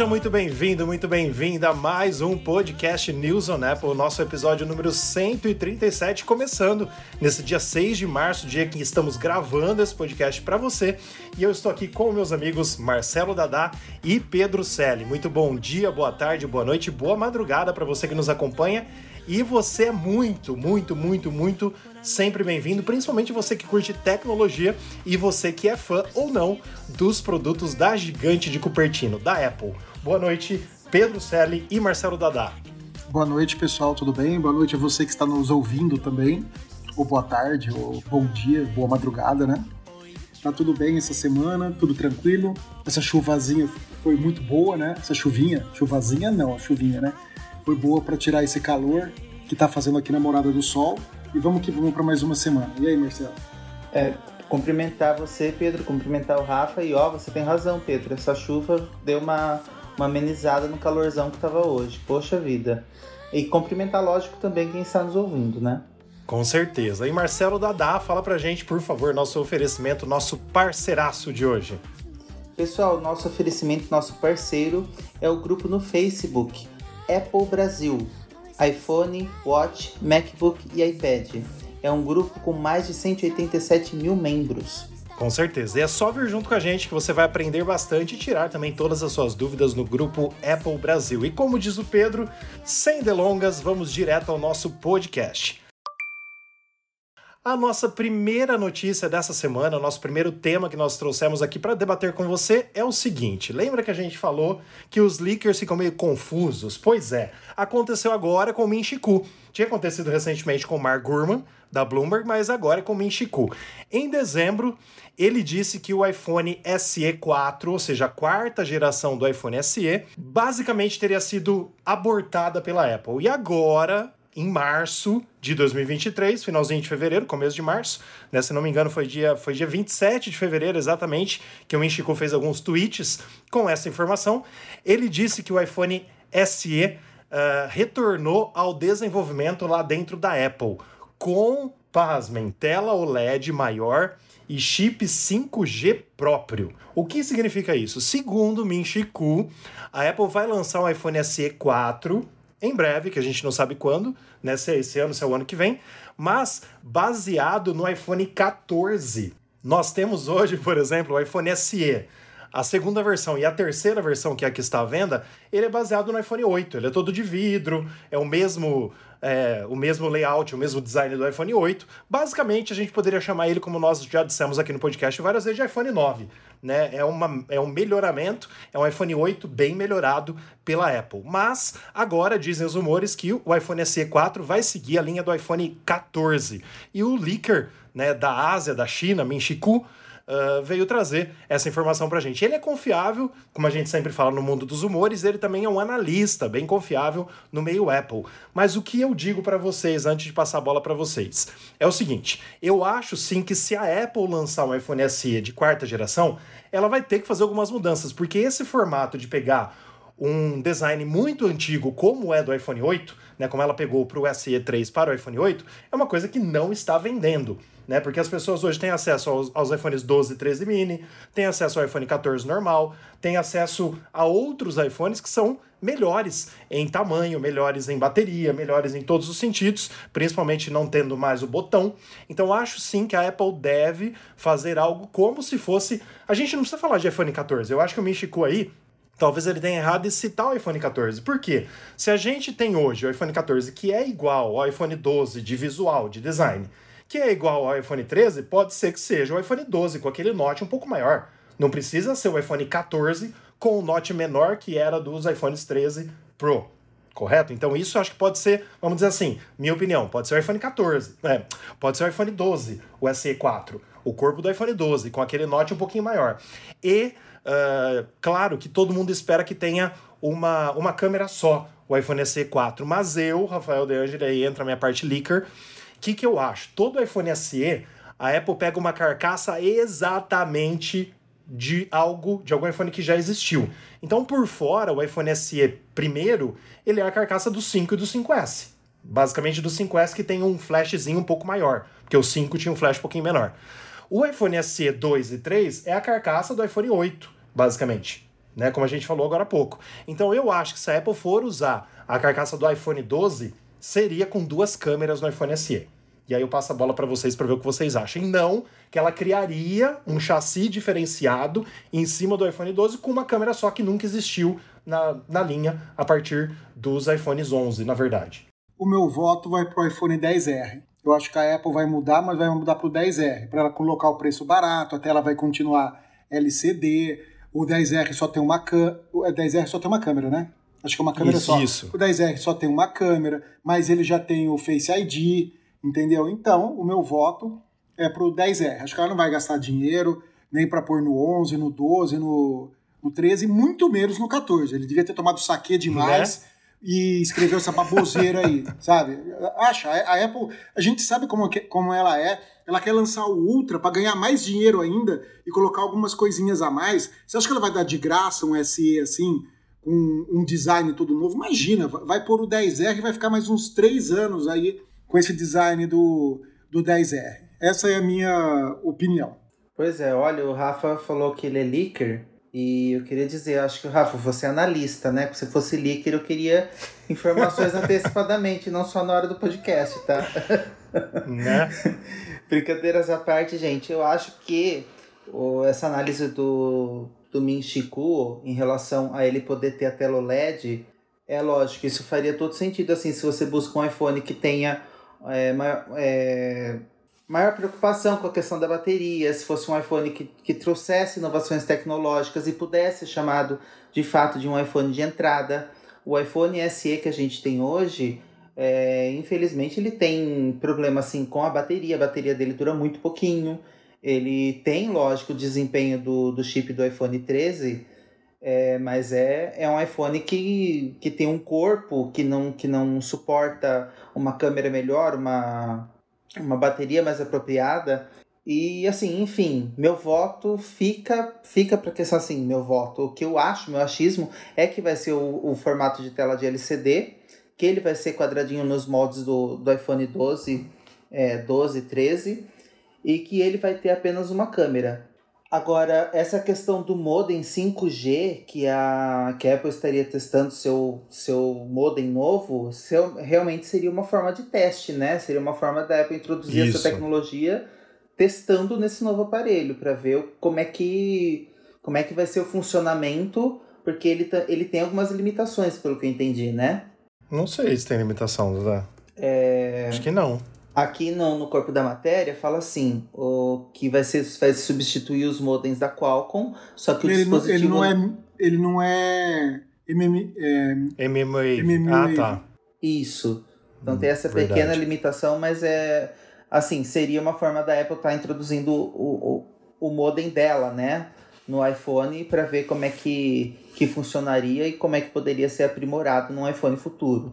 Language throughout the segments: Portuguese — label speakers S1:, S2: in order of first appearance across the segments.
S1: Seja muito bem-vindo, muito bem-vinda a mais um podcast News on Apple, nosso episódio número 137, começando nesse dia 6 de março, dia que estamos gravando esse podcast para você. E eu estou aqui com meus amigos Marcelo Dadá e Pedro Selle. Muito bom dia, boa tarde, boa noite, boa madrugada para você que nos acompanha. E você é muito, muito, muito, muito sempre bem-vindo, principalmente você que curte tecnologia e você que é fã ou não dos produtos da gigante de Cupertino, da Apple. Boa noite, Pedro Selle e Marcelo Dadá.
S2: Boa noite, pessoal, tudo bem? Boa noite a você que está nos ouvindo também. Ou boa tarde, ou bom dia, boa madrugada, né? Tá tudo bem essa semana, tudo tranquilo. Essa chuvazinha foi muito boa, né? Essa chuvinha, chuvazinha não, a chuvinha, né? Foi boa para tirar esse calor que tá fazendo aqui na Morada do Sol. E vamos que vamos para mais uma semana. E aí, Marcelo?
S3: É, cumprimentar você, Pedro, cumprimentar o Rafa. E ó, você tem razão, Pedro. Essa chuva deu uma, uma amenizada no calorzão que tava hoje. Poxa vida. E cumprimentar, lógico, também quem está nos ouvindo, né?
S1: Com certeza. E Marcelo Dadá, fala pra gente, por favor, nosso oferecimento, nosso parceiraço de hoje.
S3: Pessoal, nosso oferecimento, nosso parceiro é o grupo no Facebook Apple Brasil iPhone, Watch, MacBook e iPad. É um grupo com mais de 187 mil membros.
S1: Com certeza. E é só vir junto com a gente que você vai aprender bastante e tirar também todas as suas dúvidas no grupo Apple Brasil. E como diz o Pedro, sem delongas, vamos direto ao nosso podcast. A nossa primeira notícia dessa semana, o nosso primeiro tema que nós trouxemos aqui para debater com você é o seguinte: lembra que a gente falou que os leakers ficam meio confusos? Pois é, aconteceu agora com o Min Chiku. Tinha acontecido recentemente com o Mark Gurman, da Bloomberg, mas agora é com o Min Chiku. Em dezembro, ele disse que o iPhone SE 4, ou seja, a quarta geração do iPhone SE, basicamente teria sido abortada pela Apple. E agora, em março de 2023, finalzinho de fevereiro, começo de março, né? Se não me engano, foi dia, foi dia 27 de fevereiro, exatamente, que o Inchico fez alguns tweets com essa informação. Ele disse que o iPhone SE uh, retornou ao desenvolvimento lá dentro da Apple, com, pasmem, tela OLED maior e chip 5G próprio. O que significa isso? Segundo Min Chiku, a Apple vai lançar um iPhone SE 4 em breve, que a gente não sabe quando, né? Se é esse ano, se é o ano que vem, mas baseado no iPhone 14. Nós temos hoje, por exemplo, o iPhone SE. A segunda versão e a terceira versão, que é a que está à venda, ele é baseado no iPhone 8. Ele é todo de vidro, é o mesmo é, o mesmo layout, o mesmo design do iPhone 8. Basicamente, a gente poderia chamar ele, como nós já dissemos aqui no podcast várias vezes, de iPhone 9 né? É, uma, é um melhoramento, é um iPhone 8 bem melhorado pela Apple. Mas agora dizem os rumores que o iPhone SE 4 vai seguir a linha do iPhone 14. E o leaker né, da Ásia, da China, Minchiku, Uh, veio trazer essa informação para a gente. Ele é confiável, como a gente sempre fala no mundo dos humores, ele também é um analista bem confiável no meio Apple. Mas o que eu digo para vocês, antes de passar a bola para vocês, é o seguinte: eu acho sim que se a Apple lançar um iPhone SE de quarta geração, ela vai ter que fazer algumas mudanças, porque esse formato de pegar um design muito antigo, como é do iPhone 8, né, como ela pegou para o SE3 para o iPhone 8, é uma coisa que não está vendendo né? Porque as pessoas hoje têm acesso aos, aos iPhones 12 e 13 mini, têm acesso ao iPhone 14 normal, têm acesso a outros iPhones que são melhores em tamanho, melhores em bateria, melhores em todos os sentidos, principalmente não tendo mais o botão. Então acho sim que a Apple deve fazer algo como se fosse. A gente não precisa falar de iPhone 14. Eu acho que o Michiku aí Talvez ele tenha errado em citar o iPhone 14. Por quê? Se a gente tem hoje o iPhone 14 que é igual ao iPhone 12 de visual, de design, que é igual ao iPhone 13, pode ser que seja o iPhone 12 com aquele Note um pouco maior. Não precisa ser o iPhone 14 com o Note menor que era dos iPhones 13 Pro. Correto? Então isso acho que pode ser, vamos dizer assim, minha opinião, pode ser o iPhone 14, é, pode ser o iPhone 12, o SE4, o corpo do iPhone 12, com aquele Note um pouquinho maior. E, uh, claro que todo mundo espera que tenha uma, uma câmera só, o iPhone SE4, mas eu, Rafael De Angeli, aí entra a minha parte leaker, o que, que eu acho? Todo iPhone SE, a Apple pega uma carcaça exatamente de algo, de algum iPhone que já existiu. Então, por fora, o iPhone SE primeiro, ele é a carcaça do 5 e do 5S. Basicamente do 5S que tem um flashzinho um pouco maior, porque o 5 tinha um flash um pouquinho menor. O iPhone SE 2 e 3 é a carcaça do iPhone 8, basicamente. né? Como a gente falou agora há pouco. Então eu acho que se a Apple for usar a carcaça do iPhone 12, seria com duas câmeras no iPhone SE. E aí eu passo a bola para vocês para ver o que vocês acham. Não que ela criaria um chassi diferenciado em cima do iPhone 12 com uma câmera só que nunca existiu na, na linha a partir dos iPhones 11, na verdade.
S2: O meu voto vai para o iPhone 10R. Eu acho que a Apple vai mudar, mas vai mudar para o 10R, para ela colocar o preço barato, até ela vai continuar LCD. O 10R só tem uma câmera. O 10R só tem uma câmera, né? Acho que é uma câmera
S1: isso,
S2: só.
S1: Isso.
S2: O 10R só tem uma câmera, mas ele já tem o Face ID, entendeu? Então, o meu voto é pro 10R. Acho que ela não vai gastar dinheiro nem para pôr no 11, no 12, no, no 13, muito menos no 14. Ele devia ter tomado saque demais. Né? E escreveu essa baboseira aí, sabe? Acha, a Apple, a gente sabe como, como ela é, ela quer lançar o Ultra para ganhar mais dinheiro ainda e colocar algumas coisinhas a mais. Você acha que ela vai dar de graça um SE assim, com um design todo novo? Imagina, vai pôr o 10R e vai ficar mais uns três anos aí com esse design do, do 10R. Essa é a minha opinião.
S3: Pois é, olha, o Rafa falou que ele é leaker. E eu queria dizer, acho que o Rafa, você é analista, né? Se fosse leaker, eu queria informações antecipadamente, não só na hora do podcast, tá?
S1: Né?
S3: Brincadeiras à parte, gente, eu acho que essa análise do, do Min Chiku em relação a ele poder ter a tela OLED, é lógico, isso faria todo sentido, assim, se você busca um iPhone que tenha é, maior, é, maior preocupação com a questão da bateria, se fosse um iPhone que, que trouxesse inovações tecnológicas e pudesse ser chamado de fato de um iPhone de entrada. O iPhone SE que a gente tem hoje, é, infelizmente, ele tem problema assim com a bateria, a bateria dele dura muito pouquinho. Ele tem, lógico, o desempenho do, do chip do iPhone 13, é, mas é, é um iPhone que, que tem um corpo que não, que não suporta uma câmera melhor, uma, uma bateria mais apropriada. E assim, enfim, meu voto fica fica para questão assim, meu voto, o que eu acho, meu achismo é que vai ser o, o formato de tela de LCD, que ele vai ser quadradinho nos moldes do, do iPhone 12, é, 12, 13, e que ele vai ter apenas uma câmera. Agora, essa questão do modem 5G, que a, que a Apple estaria testando seu, seu modem novo, seu, realmente seria uma forma de teste, né? Seria uma forma da Apple introduzir Isso. essa tecnologia testando nesse novo aparelho, para ver como é, que, como é que vai ser o funcionamento, porque ele, ele tem algumas limitações, pelo que eu entendi, né?
S1: Não sei se tem limitação, Zé.
S3: É...
S1: Acho que não.
S3: Aqui no, no corpo da matéria fala assim, o que vai ser vai substituir os modems da Qualcomm, só que o
S2: ele
S3: dispositivo
S2: não, ele não é ele não é, MM, é
S1: mmWave. Ah, tá.
S3: Isso. Então hum, tem essa verdade. pequena limitação, mas é assim, seria uma forma da Apple estar tá introduzindo o, o, o modem dela, né, no iPhone para ver como é que que funcionaria e como é que poderia ser aprimorado num iPhone futuro.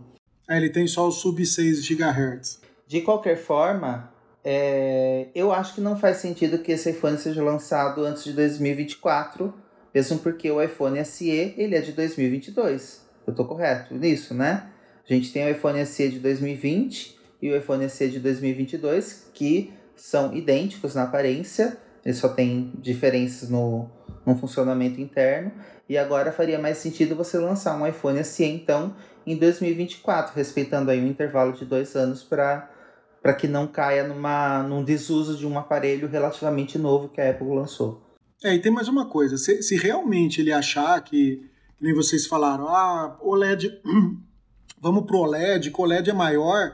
S2: É, ele tem só o sub 6 GHz.
S3: De qualquer forma, é, eu acho que não faz sentido que esse iPhone seja lançado antes de 2024, mesmo porque o iPhone SE ele é de 2022. Eu tô correto nisso, né? A gente tem o iPhone SE de 2020 e o iPhone SE de 2022 que são idênticos na aparência, eles só têm diferenças no, no funcionamento interno. E agora faria mais sentido você lançar um iPhone SE então em 2024, respeitando aí um intervalo de dois anos para para que não caia numa, num desuso de um aparelho relativamente novo que a Apple lançou.
S2: É, e tem mais uma coisa, se, se realmente ele achar que, nem vocês falaram, ah, OLED, vamos pro OLED, que o OLED é maior,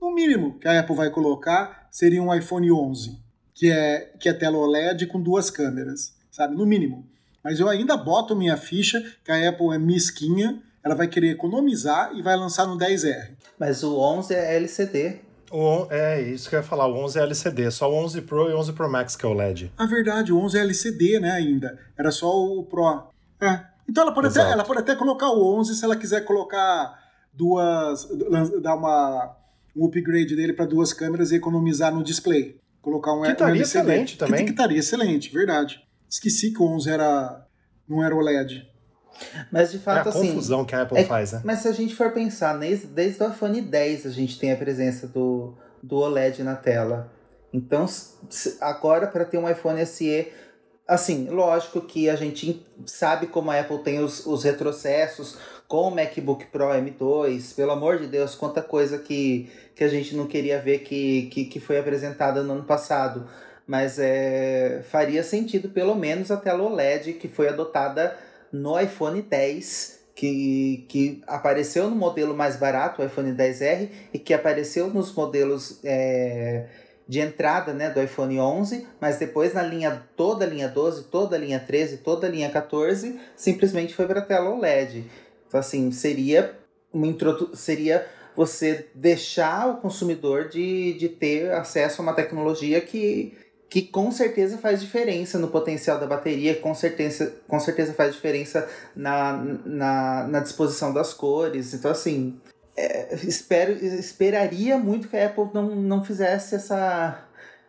S2: no mínimo que a Apple vai colocar seria um iPhone 11, que é, que é tela OLED com duas câmeras, sabe, no mínimo. Mas eu ainda boto minha ficha que a Apple é misquinha, ela vai querer economizar e vai lançar no 10R.
S3: Mas o 11 é LCD.
S1: O, é, isso que eu ia falar, o 11 é LCD, só o 11 Pro e o 11 Pro Max que é o LED.
S2: A verdade, o 11 é LCD, né, ainda. Era só o Pro. É. Então ela pode, até, ela pode até colocar o 11 se ela quiser colocar duas, dar uma, um upgrade dele para duas câmeras e economizar no display. Colocar um,
S1: que estaria
S2: um
S1: excelente também.
S2: Que, que estaria excelente, verdade. Esqueci que o 11 era, não era o LED.
S3: Mas de fato, é a
S1: assim. confusão que a Apple
S3: é,
S1: faz, né?
S3: Mas se a gente for pensar, desde, desde o iPhone 10 a gente tem a presença do, do OLED na tela. Então, agora para ter um iPhone SE, assim, lógico que a gente sabe como a Apple tem os, os retrocessos com o MacBook Pro M2, pelo amor de Deus, quanta coisa que, que a gente não queria ver que, que, que foi apresentada no ano passado. Mas é, faria sentido, pelo menos, a tela OLED que foi adotada no iPhone 10, que, que apareceu no modelo mais barato, o iPhone 10R, e que apareceu nos modelos é, de entrada né, do iPhone 11, mas depois na linha toda a linha 12, toda a linha 13, toda a linha 14, simplesmente foi para tela OLED. Então, assim, seria uma introdu seria você deixar o consumidor de, de ter acesso a uma tecnologia que, que com certeza faz diferença no potencial da bateria, com certeza, com certeza faz diferença na, na, na disposição das cores. Então, assim, é, espero, esperaria muito que a Apple não, não fizesse essa.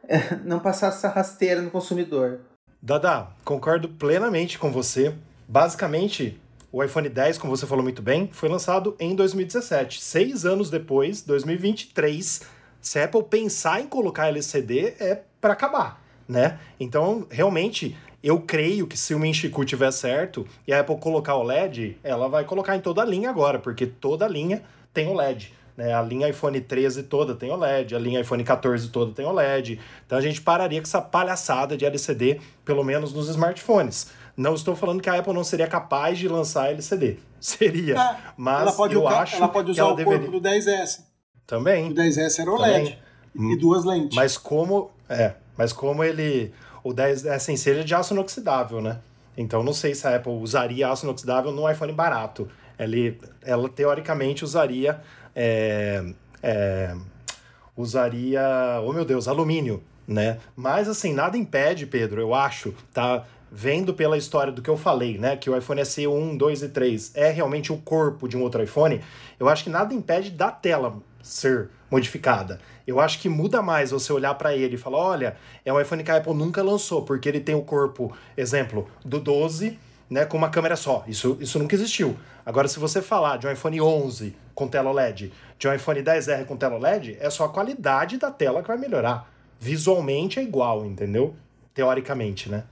S3: É, não passasse essa rasteira no consumidor.
S1: Dada, concordo plenamente com você. Basicamente, o iPhone 10, como você falou muito bem, foi lançado em 2017. Seis anos depois, 2023, se a Apple pensar em colocar LCD, é para acabar, né? Então, realmente, eu creio que se o Minchiku tiver certo e a Apple colocar o LED, ela vai colocar em toda a linha agora, porque toda a linha tem o LED. Né? A linha iPhone 13 toda tem OLED, a linha iPhone 14 toda tem OLED. Então a gente pararia com essa palhaçada de LCD, pelo menos nos smartphones. Não estou falando que a Apple não seria capaz de lançar LCD. Seria. É, mas ela pode eu acho
S2: ela pode usar
S1: ela
S2: o
S1: deveria...
S2: corpo do 10S.
S1: Também.
S2: O 10S era OLED. Também. E duas lentes.
S1: Mas como. É, mas como ele. O 10S em si é de aço inoxidável, né? Então não sei se a Apple usaria aço inoxidável no iPhone barato. Ele, ela teoricamente usaria. É, é, usaria. Oh meu Deus, alumínio, né? Mas assim, nada impede, Pedro, eu acho, tá? vendo pela história do que eu falei, né, que o iPhone SE 1, 2 e 3 é realmente o corpo de um outro iPhone, eu acho que nada impede da tela ser modificada. Eu acho que muda mais você olhar para ele e falar, olha, é um iPhone que a Apple nunca lançou, porque ele tem o corpo, exemplo, do 12, né, com uma câmera só. Isso, isso nunca existiu. Agora, se você falar de um iPhone 11 com tela OLED, de um iPhone 10R com tela OLED, é só a qualidade da tela que vai melhorar. Visualmente é igual, entendeu? Teoricamente, né?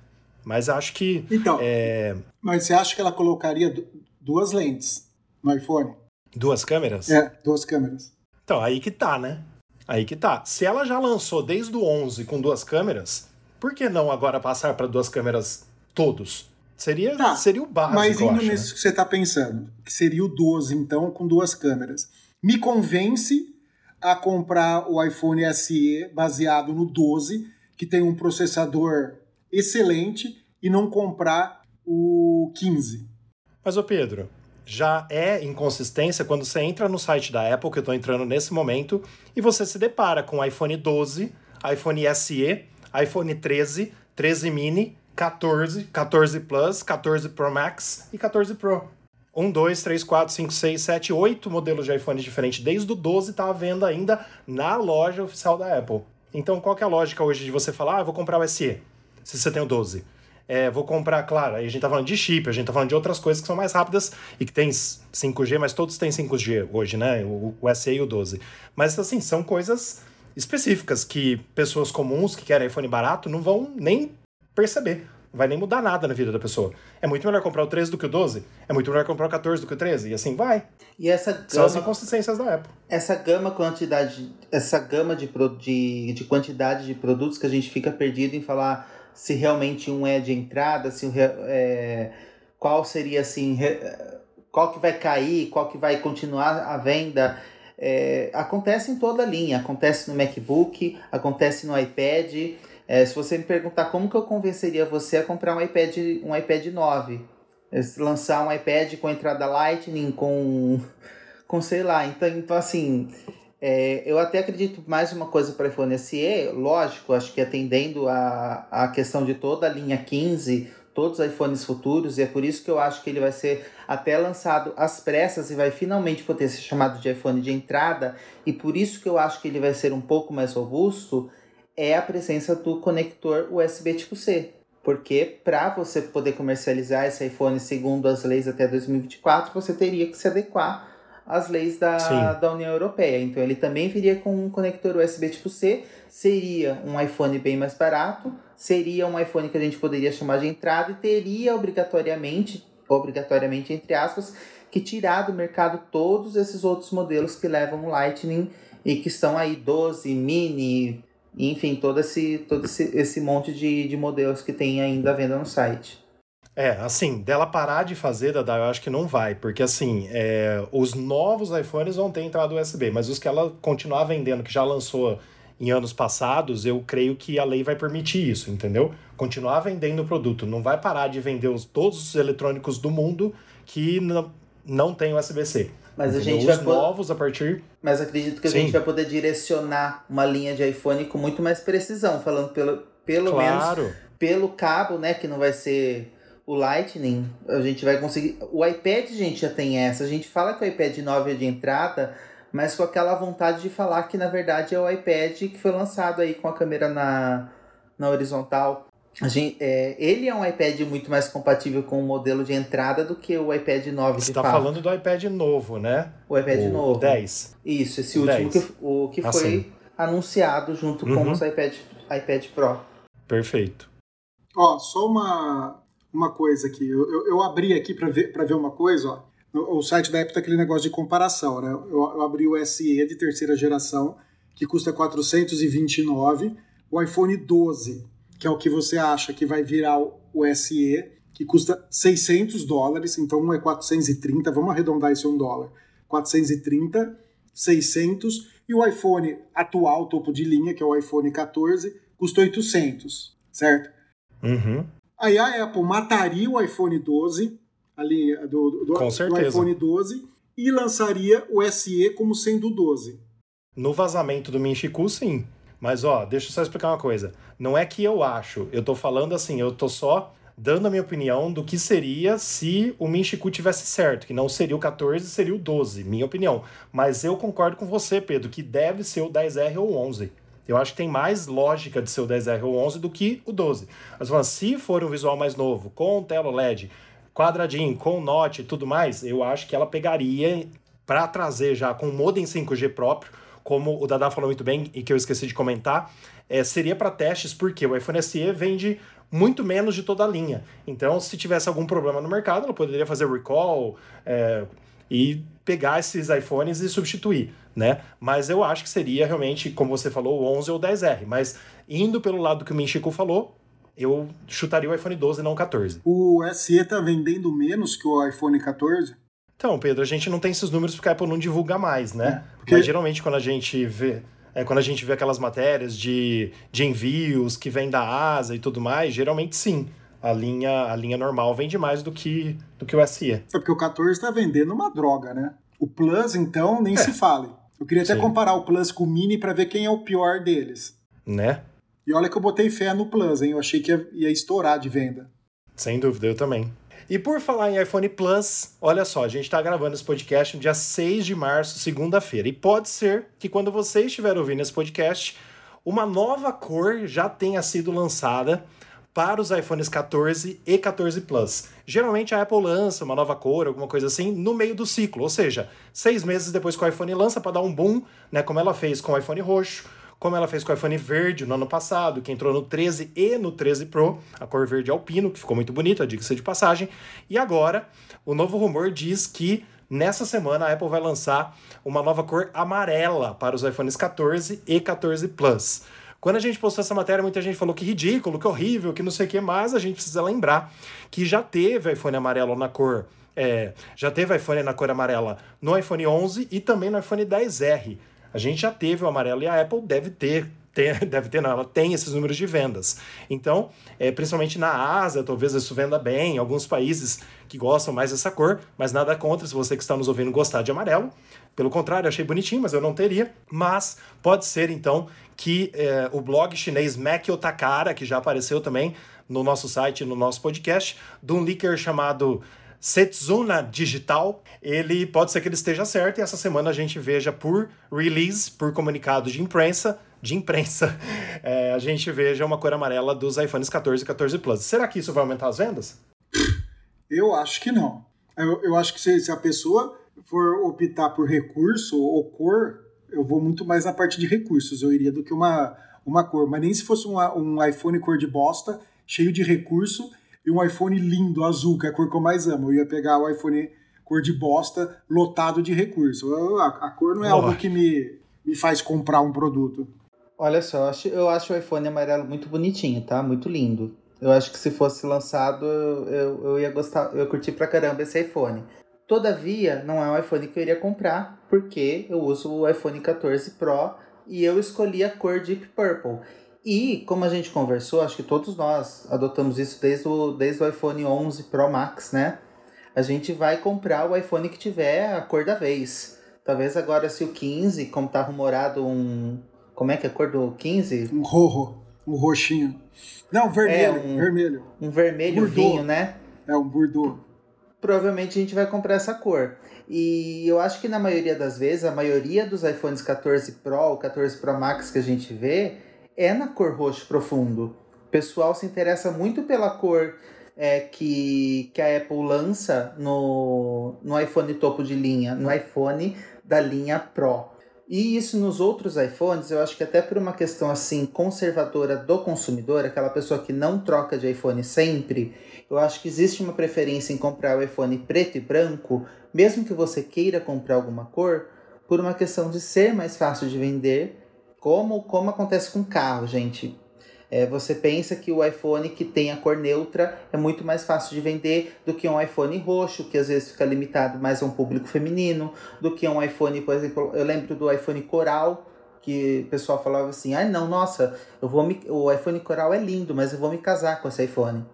S1: Mas acho que.
S2: Então. É... Mas você acha que ela colocaria duas lentes no iPhone?
S1: Duas câmeras?
S2: É, duas câmeras.
S1: Então, aí que tá, né? Aí que tá. Se ela já lançou desde o 11 com duas câmeras, por que não agora passar para duas câmeras todos? Seria, tá, seria o básico.
S2: Mas indo
S1: acho,
S2: nisso
S1: né?
S2: que você está pensando, que seria o 12, então, com duas câmeras. Me convence a comprar o iPhone SE baseado no 12, que tem um processador excelente e não comprar o 15.
S1: Mas, ô Pedro, já é inconsistência quando você entra no site da Apple, que eu estou entrando nesse momento, e você se depara com iPhone 12, iPhone SE, iPhone 13, 13 mini, 14, 14 Plus, 14 Pro Max e 14 Pro. 1, 2, 3, 4, 5, 6, 7, 8 modelos de iPhone diferentes. Desde o 12 está à venda ainda na loja oficial da Apple. Então, qual que é a lógica hoje de você falar, ah, eu vou comprar o SE? se você tem o 12. É, vou comprar, claro, aí a gente tá falando de chip, a gente tá falando de outras coisas que são mais rápidas e que tem 5G, mas todos têm 5G hoje, né? O, o SE e o 12. Mas assim, são coisas específicas que pessoas comuns que querem iPhone barato não vão nem perceber. Não vai nem mudar nada na vida da pessoa. É muito melhor comprar o 13 do que o 12. É muito melhor comprar o 14 do que o 13. E assim vai.
S3: E essa gama,
S1: São as inconsistências da Apple.
S3: Essa gama quantidade, essa gama de, de, de quantidade de produtos que a gente fica perdido em falar se realmente um é de entrada, se é, qual seria assim, qual que vai cair, qual que vai continuar a venda. É, acontece em toda a linha, acontece no MacBook, acontece no iPad. É, se você me perguntar como que eu convenceria você a comprar um iPad, um iPad 9, é, lançar um iPad com entrada Lightning, com, com sei lá, então, então assim, é, eu até acredito mais uma coisa para o iPhone SE, lógico, acho que atendendo a, a questão de toda a linha 15, todos os iPhones futuros, e é por isso que eu acho que ele vai ser até lançado às pressas e vai finalmente poder ser chamado de iPhone de entrada, e por isso que eu acho que ele vai ser um pouco mais robusto, é a presença do conector USB tipo C. Porque para você poder comercializar esse iPhone segundo as leis até 2024, você teria que se adequar as leis da, da União Europeia. Então ele também viria com um conector USB tipo C, seria um iPhone bem mais barato, seria um iPhone que a gente poderia chamar de entrada e teria obrigatoriamente, obrigatoriamente entre aspas, que tirar do mercado todos esses outros modelos que levam o Lightning e que estão aí 12, mini, enfim, todo esse, todo esse, esse monte de, de modelos que tem ainda à venda no site.
S1: É, assim, dela parar de fazer, Dada, eu acho que não vai, porque assim, é, os novos iPhones vão ter entrada USB, mas os que ela continuar vendendo, que já lançou em anos passados, eu creio que a lei vai permitir isso, entendeu? Continuar vendendo o produto, não vai parar de vender os, todos os eletrônicos do mundo que não, não tem USB-C.
S3: Mas
S1: entendeu?
S3: a gente
S1: os
S3: vai
S1: novos a partir.
S3: Mas acredito que a
S1: Sim.
S3: gente vai poder direcionar uma linha de iPhone com muito mais precisão, falando pelo, pelo menos
S1: Claro.
S3: pelo cabo, né, que não vai ser o Lightning, a gente vai conseguir. O iPad, gente, já tem essa. A gente fala que o iPad 9 é de entrada, mas com aquela vontade de falar que na verdade é o iPad que foi lançado aí com a câmera na, na horizontal. A gente, é, ele é um iPad muito mais compatível com o modelo de entrada do que o iPad 9
S1: Você está falando do iPad novo, né?
S3: o iPad
S1: o
S3: novo.
S1: 10.
S3: Isso, esse
S1: O
S3: último
S1: 10.
S3: que, o que
S1: Ah,
S3: foi anunciado junto com
S1: Uhum.
S3: os iPad, iPad Pro.
S1: Perfeito.
S2: Ó, só uma, uma coisa aqui. Eu, eu, eu abri aqui para ver, ver uma coisa, ó. O, o site da Apple tem aquele negócio de comparação, né? Eu, eu abri o SE de terceira geração, que custa 429, o iPhone 12, que é o que você acha que vai virar o, SE, que custa 600 dólares, então um é 430, vamos arredondar a um dólar. 430, 600, e o iPhone atual, topo de linha, que é o iPhone 14, custa 800, certo?
S1: Uhum.
S2: Aí a Apple mataria o iPhone 12, a linha do, do, do iPhone 12, e lançaria o SE como sendo o 12.
S1: No vazamento do Minchiku, sim. Mas, ó, deixa eu só explicar uma coisa. Não é que eu acho, eu tô falando assim, eu tô só dando a minha opinião do que seria se o Minchiku tivesse certo, que não seria o 14, seria o 12, minha opinião. Mas eu concordo com você, Pedro, que deve ser o 10R ou o 11. Eu acho que tem mais lógica de ser o 10R ou 11 do que o 12. Mas falando, se for um visual mais novo, com tela OLED, quadradinho, com note e tudo mais, eu acho que ela pegaria para trazer já com modem 5G próprio, como o Dada falou muito bem e que eu esqueci de comentar, é, seria para testes, porque o iPhone SE vende muito menos de toda a linha. Então, se tivesse algum problema no mercado, ela poderia fazer recall é, e pegar esses iPhones e substituir, né? Mas eu acho que seria realmente, como você falou, o 11 ou o 10R. Mas indo pelo lado que o Minchiku falou, eu chutaria o iPhone 12 não o 14.
S2: O SE tá vendendo menos que o iPhone 14?
S1: Então, Pedro, a gente não tem esses números porque a Apple não divulga mais, né?
S2: É, porque-
S1: Mas geralmente quando a gente vê. É, quando a gente vê aquelas matérias de, de envios que vem da asa e tudo mais, geralmente sim. A linha, a linha normal vende mais do que, do que o SE.
S2: É porque o 14 tá vendendo uma droga, né? O Plus, então, nem se fale. Eu queria até
S1: Sim.
S2: comparar o Plus com o Mini para ver quem é o pior deles.
S1: Né?
S2: E olha que eu botei fé no Plus, hein? Eu achei que ia, ia estourar de venda.
S1: Sem dúvida, eu também. E por falar em iPhone Plus, olha só, a gente está gravando esse podcast no dia 6 de março, segunda-feira. E pode ser que quando você estiver ouvindo esse podcast, uma nova cor já tenha sido lançada para os iPhones 14 e 14 Plus. Geralmente a Apple lança uma nova cor, alguma coisa assim, no meio do ciclo, ou seja, seis meses depois que o iPhone lança para dar um boom, né, como ela fez com o iPhone roxo, como ela fez com o iPhone verde no ano passado, que entrou no 13 e no 13 Pro, a cor verde alpino, que ficou muito bonita, diga-se de passagem. E agora, o novo rumor diz que nessa semana a Apple vai lançar uma nova cor amarela para os iPhones 14 e 14 Plus. Quando a gente postou essa matéria, muita gente falou que ridículo, que horrível, que não sei o que, mas a gente precisa lembrar que já teve iPhone amarelo na cor. é, já teve iPhone na cor amarela no iPhone 11 e também no iPhone 10R. A gente já teve o amarelo e a Apple deve ter, deve ter, não, ela tem esses números de vendas. Então, é, principalmente na Ásia, talvez isso venda bem, em alguns países que gostam mais dessa cor, mas nada contra se você que está nos ouvindo gostar de amarelo. Pelo contrário, achei bonitinho, mas eu não teria. Mas pode ser então que é, o blog chinês Mac Otakara, que já apareceu também no nosso site, no nosso podcast, de um leaker chamado Setsuna Digital, ele pode ser que ele esteja certo e essa semana a gente veja por release, por comunicado de imprensa, de imprensa, é, a gente veja uma cor amarela dos iPhones 14 e 14 Plus. Será que isso vai aumentar as vendas?
S2: Eu acho que não. Eu, eu acho que se, se a pessoa for optar por recurso ou cor, eu vou muito mais na parte de recursos, eu iria do que uma, uma cor. Mas nem se fosse um, um iPhone cor de bosta, cheio de recurso, e um iPhone lindo, azul, que é a cor que eu mais amo. Eu ia pegar o iPhone cor de bosta, lotado de recurso. a, a, cor não é oh. algo que me, me faz comprar um produto.
S3: Olha só, eu acho, eu acho o iPhone amarelo muito bonitinho, tá? Muito lindo. Eu acho que se fosse lançado, eu, eu ia gostar, eu ia curtir pra caramba esse iPhone. Todavia, não é um iPhone que eu iria comprar, porque eu uso o iPhone 14 Pro e eu escolhi a cor Deep Purple. E, como a gente conversou, acho que todos nós adotamos isso desde o, desde o iPhone 11 Pro Max, né? A gente vai comprar o iPhone que tiver a cor da vez. Talvez agora, se o 15, como tá rumorado um. Como é que é a cor do 15?
S2: Um rojo, um roxinho. Não, vermelho. É um, vermelho.
S3: Um vermelho vinho, né?
S2: É, um Bordeaux.
S3: Provavelmente a gente vai comprar essa cor. E eu acho que na maioria das vezes, a maioria dos iPhones 14 Pro ou 14 Pro Max que a gente vê é na cor roxo profundo. O pessoal se interessa muito pela cor é, que, que a Apple lança no, no iPhone topo de linha, no iPhone da linha Pro. E isso nos outros iPhones, eu acho que até por uma questão assim conservadora do consumidor, aquela pessoa que não troca de iPhone sempre, eu acho que existe uma preferência em comprar o iPhone preto e branco, mesmo que você queira comprar alguma cor, por uma questão de ser mais fácil de vender, como, como acontece com carro, gente. É, você pensa que o iPhone que tem a cor neutra é muito mais fácil de vender do que um iPhone roxo, que às vezes fica limitado mais a um público feminino, do que um iPhone, por exemplo, eu lembro do iPhone Coral, que o pessoal falava assim: "Ah, não, nossa, eu vou me, o iPhone Coral é lindo, mas eu vou me casar com esse iPhone".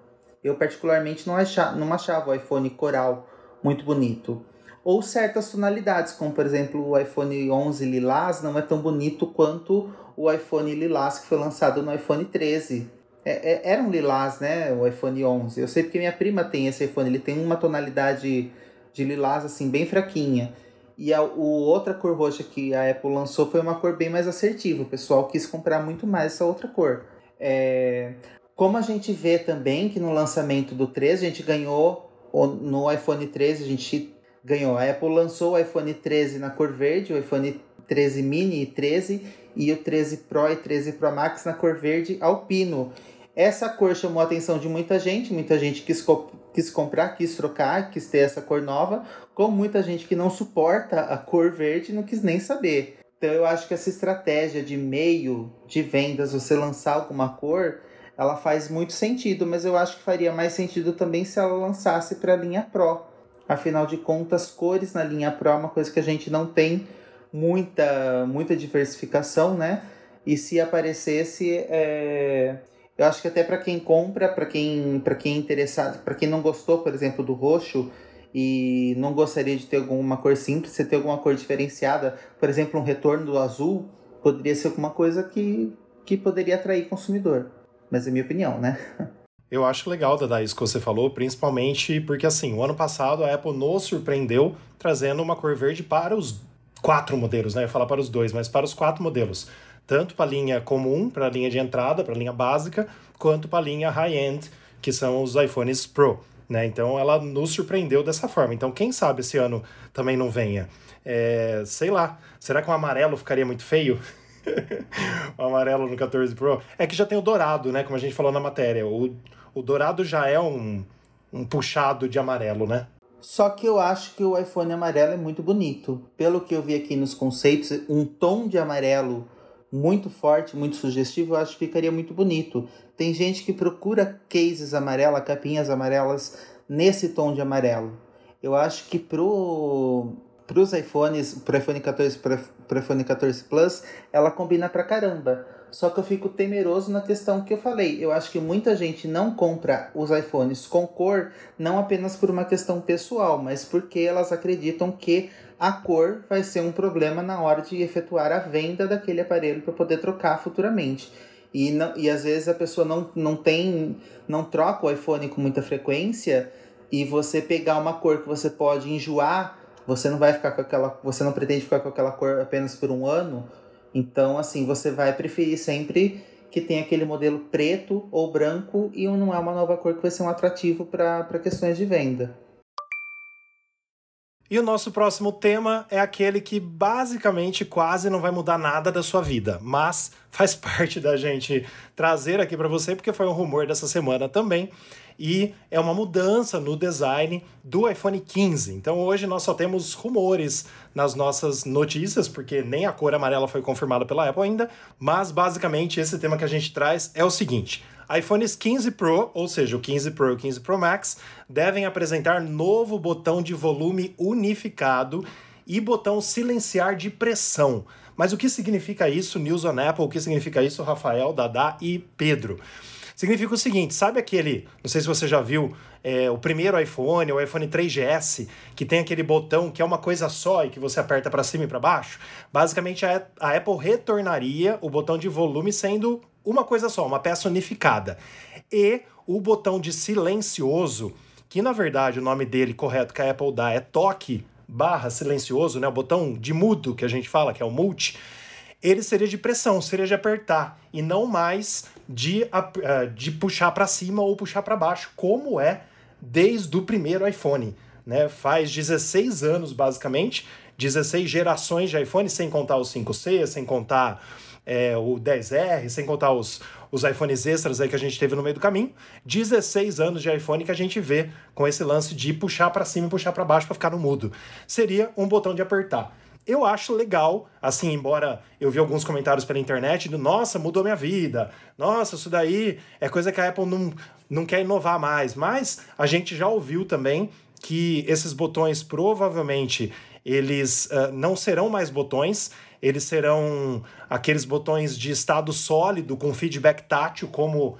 S3: Eu particularmente não achava, não achava o iPhone Coral muito bonito. Ou certas tonalidades, como por exemplo o iPhone 11 Lilás não é tão bonito quanto o iPhone Lilás que foi lançado no iPhone 13. É, é, era um lilás, né? O iPhone 11. Eu sei porque minha prima tem esse iPhone. Ele tem uma tonalidade de lilás assim bem fraquinha. E a o outra cor roxa que a Apple lançou foi uma cor bem mais assertiva. O pessoal quis comprar muito mais essa outra cor. É, como a gente vê também que no lançamento do 13 a gente ganhou no iPhone 13 a gente ganhou. A Apple lançou o iPhone 13 na cor verde, o iPhone 13 mini e 13 e o 13 Pro e 13 Pro Max na cor verde alpino. Essa cor chamou a atenção de muita gente, muita gente quis, quis comprar, quis trocar, quis ter essa cor nova, como muita gente que não suporta a cor verde não quis nem saber. Então eu acho que essa estratégia de meio de vendas, você lançar alguma cor, ela faz muito sentido, mas eu acho que faria mais sentido também se ela lançasse para a linha Pro. Afinal de contas, cores na linha Pro é uma coisa que a gente não tem muita, muita diversificação, né? E se aparecesse, é... eu acho que até para quem compra, para quem, quem é interessado, para quem não gostou, por exemplo, do roxo e não gostaria de ter alguma cor simples, você ter alguma cor diferenciada, por exemplo, um retorno do azul, poderia ser alguma coisa que, que poderia atrair consumidor mas é minha opinião, né?
S1: Eu acho legal, Dada, isso que você falou, principalmente porque, assim, o ano passado a Apple nos surpreendeu trazendo uma cor verde para os quatro modelos, né? Eu ia falar para os dois, mas para os quatro modelos. Tanto para a linha comum, para a linha de entrada, para a linha básica, quanto para a linha high-end, que são os iPhones Pro. Né? Então ela nos surpreendeu dessa forma. Então, quem sabe esse ano também não venha. É, sei lá, será que o amarelo ficaria muito feio? o amarelo no 14 Pro. É que já tem o dourado, né? Como a gente falou na matéria. O, o dourado já é um, um puxado de amarelo, né?
S3: Só que eu acho que o iPhone amarelo é muito bonito. Pelo que eu vi aqui nos conceitos, um tom de amarelo muito forte, muito sugestivo, eu acho que ficaria muito bonito. Tem gente que procura cases amarelas, capinhas amarelas nesse tom de amarelo. Eu acho que pro para os iPhones, para iPhone 14 para iPhone 14 Plus, ela combina pra caramba. Só que eu fico temeroso na questão que eu falei. Eu acho que muita gente não compra os iPhones com cor, não apenas por uma questão pessoal, mas porque elas acreditam que a cor vai ser um problema na hora de efetuar a venda daquele aparelho para poder trocar futuramente. E, não, e às vezes a pessoa não, não tem, não troca o iPhone com muita frequência e você pegar uma cor que você pode enjoar você não vai ficar com aquela. Você não pretende ficar com aquela cor apenas por um ano. Então, assim, você vai preferir sempre que tem aquele modelo preto ou branco e não é uma nova cor que vai ser um atrativo para questões de venda.
S1: E o nosso próximo tema é aquele que basicamente quase não vai mudar nada da sua vida, mas faz parte da gente trazer aqui para você porque foi um rumor dessa semana também. E é uma mudança no design do iPhone 15. Então hoje nós só temos rumores nas nossas notícias, porque nem a cor amarela foi confirmada pela Apple ainda, mas basicamente esse tema que a gente traz é o seguinte: iPhones 15 Pro, ou seja, o 15 Pro e o 15 Pro Max, devem apresentar novo botão de volume unificado e botão silenciar de pressão. Mas o que significa isso, News on Apple? O que significa isso, Rafael, Dadá e Pedro? Significa o seguinte, sabe aquele, não sei se você já viu, é, o primeiro iPhone, o iPhone 3GS, que tem aquele botão que é uma coisa só e que você aperta para cima e para baixo? Basicamente, a, a Apple retornaria o botão de volume sendo uma coisa só, uma peça unificada. E o botão de silencioso, que na verdade o nome dele correto que a Apple dá é toque barra silencioso, né? O botão de mudo que a gente fala, que é o multi, ele seria de pressão, seria de apertar e não mais de, uh, de puxar para cima ou puxar para baixo, como é desde o primeiro iPhone. Né? Faz 16 anos, basicamente, 16 gerações de iPhone, sem contar o 5C, sem contar é, o 10R, sem contar os, os iPhones extras aí que a gente teve no meio do caminho, 16 anos de iPhone que a gente vê com esse lance de puxar para cima e puxar para baixo para ficar no mudo. Seria um botão de apertar. Eu acho legal, assim, embora eu vi alguns comentários pela internet do nossa, mudou minha vida, nossa, isso daí é coisa que a Apple não, não quer inovar mais, mas a gente já ouviu também que esses botões provavelmente eles uh, não serão mais botões, eles serão aqueles botões de estado sólido com feedback tátil, como uh,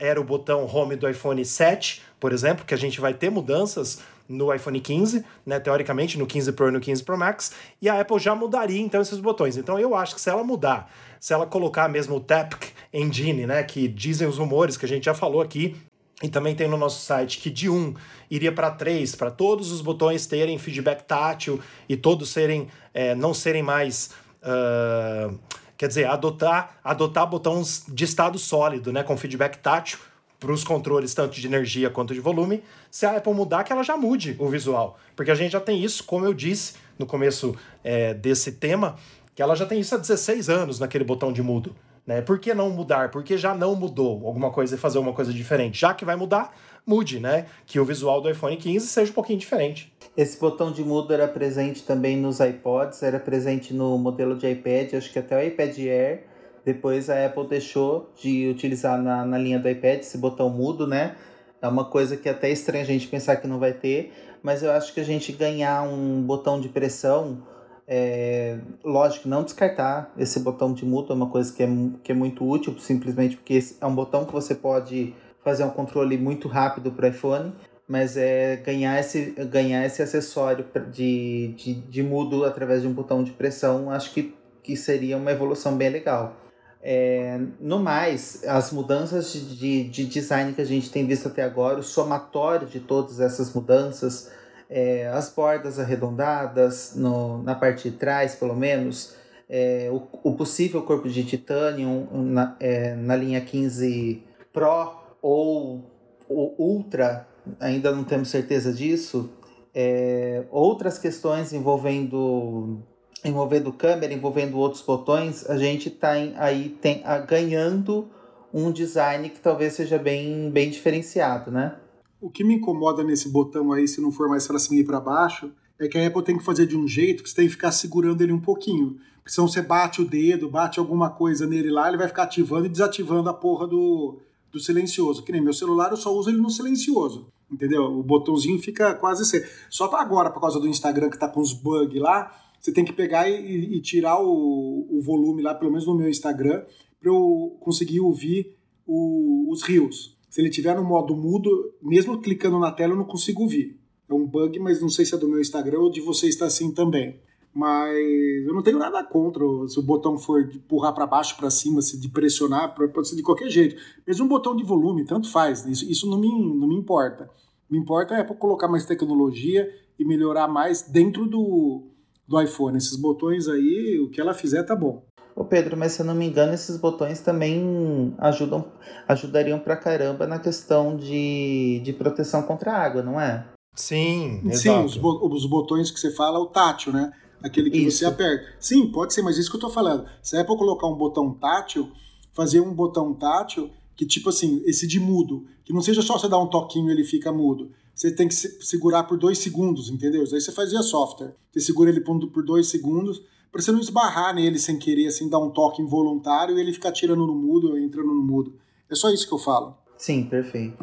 S1: era o botão home do iPhone 7, por exemplo, que a gente vai ter mudanças no iPhone 15, né, teoricamente no 15 Pro e no 15 Pro Max, e a Apple já mudaria então esses botões. Então eu acho que se ela mudar, se ela colocar mesmo o Tapc Engine, né, que dizem os rumores que a gente já falou aqui, e também tem no nosso site que de 1 iria para 3, para todos os botões terem feedback tátil e todos serem é, não serem mais Uh, quer dizer, adotar, adotar botões de estado sólido, né, com feedback tátil para os controles tanto de energia quanto de volume. Se a Apple mudar, que ela já mude o visual, porque a gente já tem isso, como eu disse no começo é, desse tema, que ela já tem isso há 16 anos naquele botão de mudo. Né? Por que não mudar? Porque já não mudou alguma coisa e fazer uma coisa diferente. Já que vai mudar, mude, né? Que o visual do iPhone 15 seja um pouquinho diferente.
S3: Esse botão de mudo era presente também nos iPods, era presente no modelo de iPad, acho que até o iPad Air. Depois a Apple deixou de utilizar na, na linha do iPad esse botão mudo, né? É uma coisa que é até estranha a gente pensar que não vai ter, mas eu acho que a gente ganhar um botão de pressão, é, lógico, não descartar esse botão de mudo, é uma coisa que é, que é muito útil, simplesmente porque é um botão que você pode fazer um controle muito rápido para o iPhone, mas é ganhar esse, ganhar esse acessório de, de, de mudo através de um botão de pressão, acho que, que seria uma evolução bem legal. É, no mais, as mudanças de, de, de, design que a gente tem visto até agora, o somatório de todas essas mudanças, é, as bordas arredondadas no, na parte de trás, pelo menos, é, o, o possível corpo de titânio na, é, na linha 15 Pro ou o Ultra ainda não temos certeza disso. É, outras questões envolvendo envolvendo câmera, envolvendo outros botões, a gente está aí tem, a, ganhando um design que talvez seja bem, bem diferenciado, né?
S2: O que me incomoda nesse botão aí, se não for mais para cima e para baixo, é que a Apple tem que fazer de um jeito que você tem que ficar segurando ele um pouquinho. Porque senão você bate o dedo, bate alguma coisa nele lá, ele vai ficar ativando e desativando a porra do, do silencioso. Que nem meu celular, eu só uso ele no silencioso. Entendeu? O botãozinho fica quase assim. Só agora, por causa do Instagram que tá com os bugs lá, você tem que pegar e, e tirar o, o, volume lá, pelo menos no meu Instagram, para eu conseguir ouvir o, os rios. Se ele tiver no modo mudo, mesmo clicando na tela, eu não consigo ouvir. É um bug, mas não sei se é do meu Instagram ou de você está assim também. Mas eu não tenho nada contra se o botão for de empurrar para baixo, para cima, se de pressionar, pode ser de qualquer jeito. Mesmo um botão de volume, tanto faz. Isso, isso não, me, não me importa. Me importa é colocar mais tecnologia e melhorar mais dentro do, do iPhone. Esses botões aí, o que ela fizer tá bom.
S3: Ô Pedro, mas se eu não me engano, esses botões também ajudam, ajudariam pra caramba na questão de, de proteção contra a água, não é?
S1: Sim,
S2: Sim,
S1: exato.
S2: os, bo os botões que você fala, o tátil, né? Aquele que
S3: Isso.
S2: você aperta. Sim, pode ser, mas isso que eu tô falando. Se é pra colocar um botão tátil, fazer um botão tátil que, tipo assim, esse de mudo, que não seja só você dar um toquinho e ele fica mudo. Você tem que se- segurar por dois segundos, entendeu? Aí você faz via software. Você segura ele por por dois segundos, pra você não esbarrar nele sem querer, assim, dar um toque involuntário e ele ficar tirando no mudo ou entrando no mudo. É só isso que eu falo.
S3: Sim, perfeito.